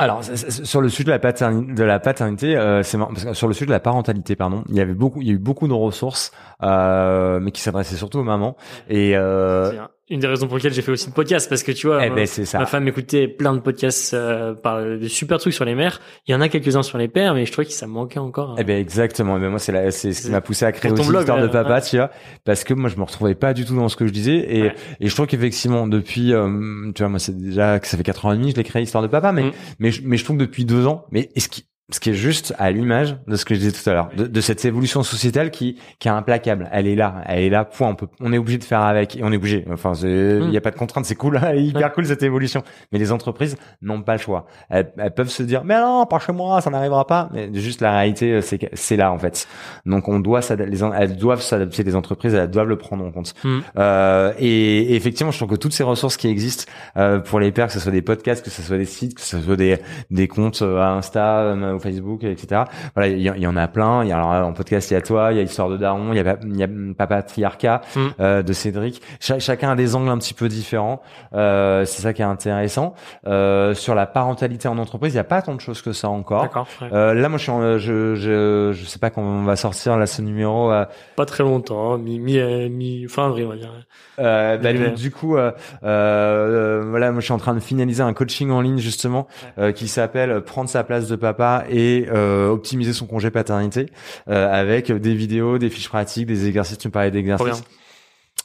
Alors sur le sujet de la paternité, de la paternité, euh, c'est marrant, parce que sur le sujet de la parentalité, pardon, il y avait beaucoup, il y a eu beaucoup de ressources, euh, mais qui s'adressaient surtout aux mamans. Et euh, une des raisons pour lesquelles j'ai fait aussi le podcast, parce que tu vois, eh moi, ben ça. ma femme écoutait plein de podcasts euh, par de super trucs sur les mères. Il y en a quelques-uns sur les pères, mais je trouvais que ça manquait encore. Eh ben exactement. Ben moi c'est c'est ce qui m'a poussé à créer aussi l'histoire de là, papa, ouais. tu vois, parce que moi je me retrouvais pas du tout dans ce que je disais et Ouais. et je trouve qu'effectivement depuis euh, tu vois moi c'est déjà que ça fait quatre ans et demi que je l'ai créé l'histoire de papa, mais Mm. mais je, mais je trouve que depuis deux ans, mais est-ce qui ce qui est juste à l'image de ce que je disais tout à l'heure, de, de cette évolution sociétale qui qui est implacable. Elle est là, elle est là. Point. On peut, on est obligé de faire avec et on est obligé. Enfin, il Mm. y a pas de contrainte, c'est cool, hyper cool cette évolution. Mais les entreprises n'ont pas le choix. Elles, elles peuvent se dire, mais non, pas chez moi, ça n'arrivera pas. Mais juste la réalité, euh, c'est c'est là en fait. Donc on doit les Elles doivent s'adapter. Les entreprises, elles doivent le prendre en compte. Mm. Euh, et, et effectivement, je trouve que toutes ces ressources qui existent euh, pour les pères, que ce soit des podcasts, que ce soit des sites, que ce soit des des comptes euh, à Insta, euh, Facebook, etc. Voilà, il y, en a plein. Il y a alors, en podcast, il y a toi, il y a Histoire de Daron, il y a, y a Papa Triarcat Mm. euh, de Cédric. Cha- chacun a des angles un petit peu différents. Euh, c'est ça qui est intéressant. Euh, sur la parentalité en entreprise, il n'y a pas tant de choses que ça encore. D'accord. ouais. Euh, là, moi, je suis, en- je, je, je sais pas quand on va sortir là ce numéro. Euh, Pas très longtemps, hein, mi, mi, euh, mi fin avril, on va dire. Euh, bah, du coup, voilà, moi je suis en train de finaliser un coaching en ligne justement euh, qui s'appelle Prendre sa place de papa et euh, optimiser son congé paternité euh, avec des vidéos, des fiches pratiques, des exercices. Tu me parlais d'exercices.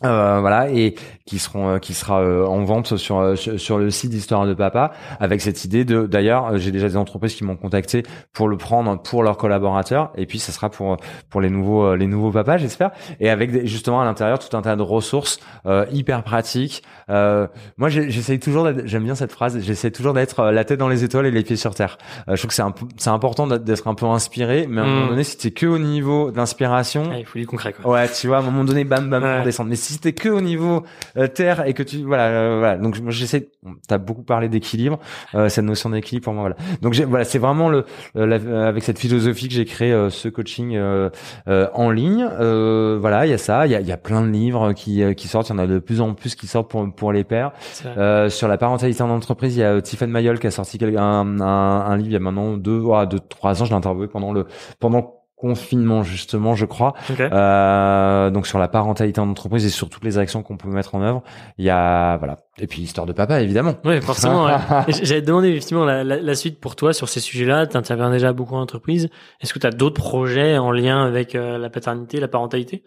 Euh, voilà et qui seront euh, qui sera euh, en vente sur, euh, sur sur le site d'Histoire de Papa avec cette idée de d'ailleurs j'ai déjà des entreprises qui m'ont contacté pour le prendre pour leurs collaborateurs et puis ça sera pour pour les nouveaux les nouveaux papas j'espère et avec des- justement à l'intérieur tout un tas de ressources euh, hyper pratiques euh, moi j'essaye toujours d'être- j'aime bien cette phrase j'essaie toujours d'être la tête dans les étoiles et les pieds sur terre euh, je trouve que c'est c'est important d'être- un peu inspiré mais à un moment donné si t'es que au niveau d'inspiration Ouais, il faut du concret, quoi. Ouais, tu vois, à un moment donné, bam, bam, Ouais. pour descendre. Mais si t'es que au niveau euh, terre et que tu voilà, euh, voilà. Donc j'essaie. T'as beaucoup parlé d'équilibre, euh, cette notion d'équilibre pour moi voilà. Donc voilà, c'est vraiment le avec cette philosophie que j'ai créé ce coaching en ligne. voilà, il y a ça, il y a, y a plein de livres qui qui sortent. Il y en a de plus en plus qui sortent pour pour les pères. sur la parentalité en entreprise, il y a Tiffany Mayol qui a sorti un, un, un livre il y a maintenant deux, deux trois ans. Je l'ai interviewé pendant le pendant confinement justement je crois. Euh, donc sur la parentalité en entreprise et sur toutes les actions qu'on peut mettre en œuvre il y a voilà. Et puis histoire de papa évidemment. Oui forcément j'allais te demander effectivement la, la, suite pour toi sur ces sujets-là. Tu interviens déjà beaucoup en entreprise. Est-ce que tu as d'autres projets en lien avec euh, la paternité la parentalité?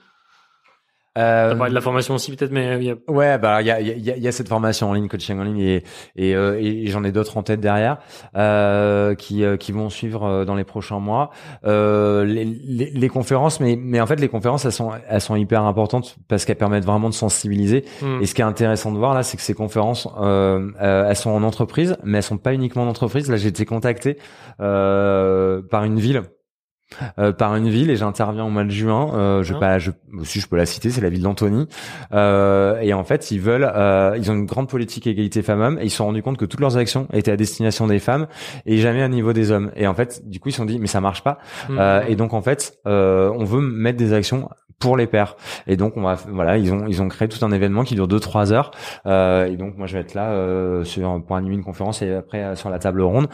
Euh, de la formation aussi peut-être, mais y a... ouais, bah il y a, y, a, y a cette formation en ligne, coaching en ligne, et et, euh, et j'en ai d'autres en tête derrière euh, qui euh, qui vont suivre euh, dans les prochains mois. Euh, les, les, les, conférences, mais mais en fait les conférences elles sont elles sont hyper importantes parce qu'elles permettent vraiment de sensibiliser. Hmm. Et ce qui est intéressant de voir là, c'est que ces conférences elles sont en entreprise, mais elles sont pas uniquement en entreprise. Là, j'ai été contacté par une ville euh, par une ville et j'interviens au mois de juin. Euh, je, pas, je, je peux la citer, c'est la ville d'Antony. Euh, et en fait, ils veulent, euh, ils ont une grande politique égalité femmes-hommes et ils se sont rendus compte que toutes leurs actions étaient à destination des femmes et jamais à niveau des hommes. Et en fait, du coup, ils se sont dit mais ça marche pas. Mmh. Euh, et donc en fait, euh, on veut mettre des actions pour les pères. Et donc on va, voilà, ils ont ils ont créé tout un événement qui dure deux trois heures. et donc moi je vais être là sur pour animer une conférence et après sur la table ronde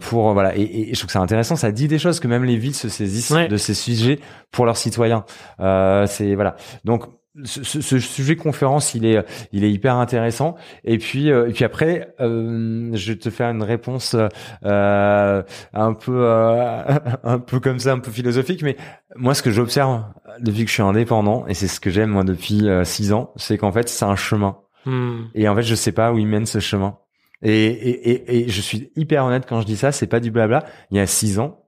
pour voilà. Et, et, je trouve que c'est intéressant. Ça dit des choses que même les villes se saisissent de ces sujets pour leurs citoyens. Euh, c'est voilà. Donc ce, ce, sujet conférence, il est, il est hyper intéressant. Et puis, euh, et puis après, euh, je vais te faire une réponse euh, un peu, euh, un peu comme ça, un peu philosophique. Mais moi, ce que j'observe depuis que je suis indépendant, et c'est ce que j'aime moi depuis six ans, c'est qu'en fait, c'est un chemin. Hmm. Et en fait, je sais pas où il mène ce chemin. Et, et, et, et je suis hyper honnête quand je dis ça. C'est pas du blabla. Il y a six ans,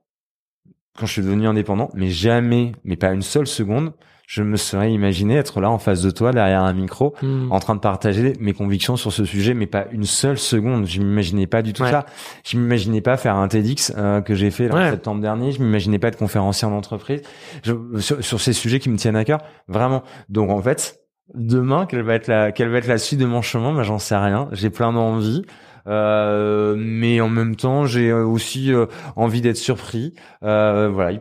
quand je suis devenu indépendant, mais jamais, mais pas une seule seconde, je me serais imaginé être là en face de toi derrière un micro hmm. en train de partager mes convictions sur ce sujet mais pas une seule seconde. Je m'imaginais pas du tout ça. Je m'imaginais pas faire un TEDx euh, que j'ai fait en septembre dernier. Je m'imaginais pas être conférencier en entreprise. Sur, sur, ces sujets qui me tiennent à cœur vraiment. Donc en fait demain quelle va être la quelle va être la suite de mon chemin? Bah, j'en sais rien. J'ai plein d'envies euh, mais en même temps, j'ai aussi euh, envie d'être surpris. Euh, voilà.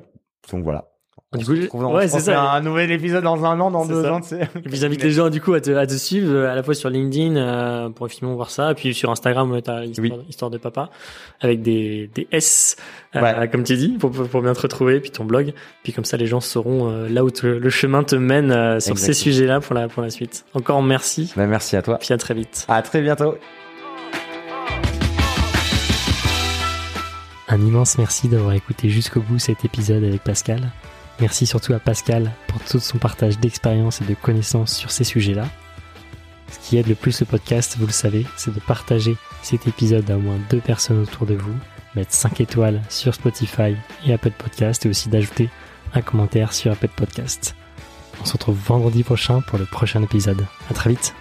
Donc voilà. Du coup, ouais, c'est ça. Un nouvel épisode dans un an, dans deux ans, tu sais. Et puis j'invite les gens du coup à te, à te suivre à la fois sur LinkedIn euh, pour effectivement voir ça, et puis sur Instagram euh, t'as histoire, histoire de papa avec des des S euh, comme tu dis pour, pour bien te retrouver, puis ton blog, puis comme ça les gens sauront euh, là où le chemin te mène sur ces sujets-là pour la pour la suite. Encore merci. Bah, merci à toi. Puis à très vite. À très bientôt. Un immense merci d'avoir écouté jusqu'au bout cet épisode avec Pascal. Merci surtout à Pascal pour tout son partage d'expérience et de connaissances sur ces sujets-là. Ce qui aide le plus le podcast, vous le savez, c'est de partager cet épisode à au moins deux personnes autour de vous, mettre 5 étoiles sur Spotify et Apple Podcast et aussi d'ajouter un commentaire sur Apple Podcast. On se retrouve vendredi prochain pour le prochain épisode. À très vite.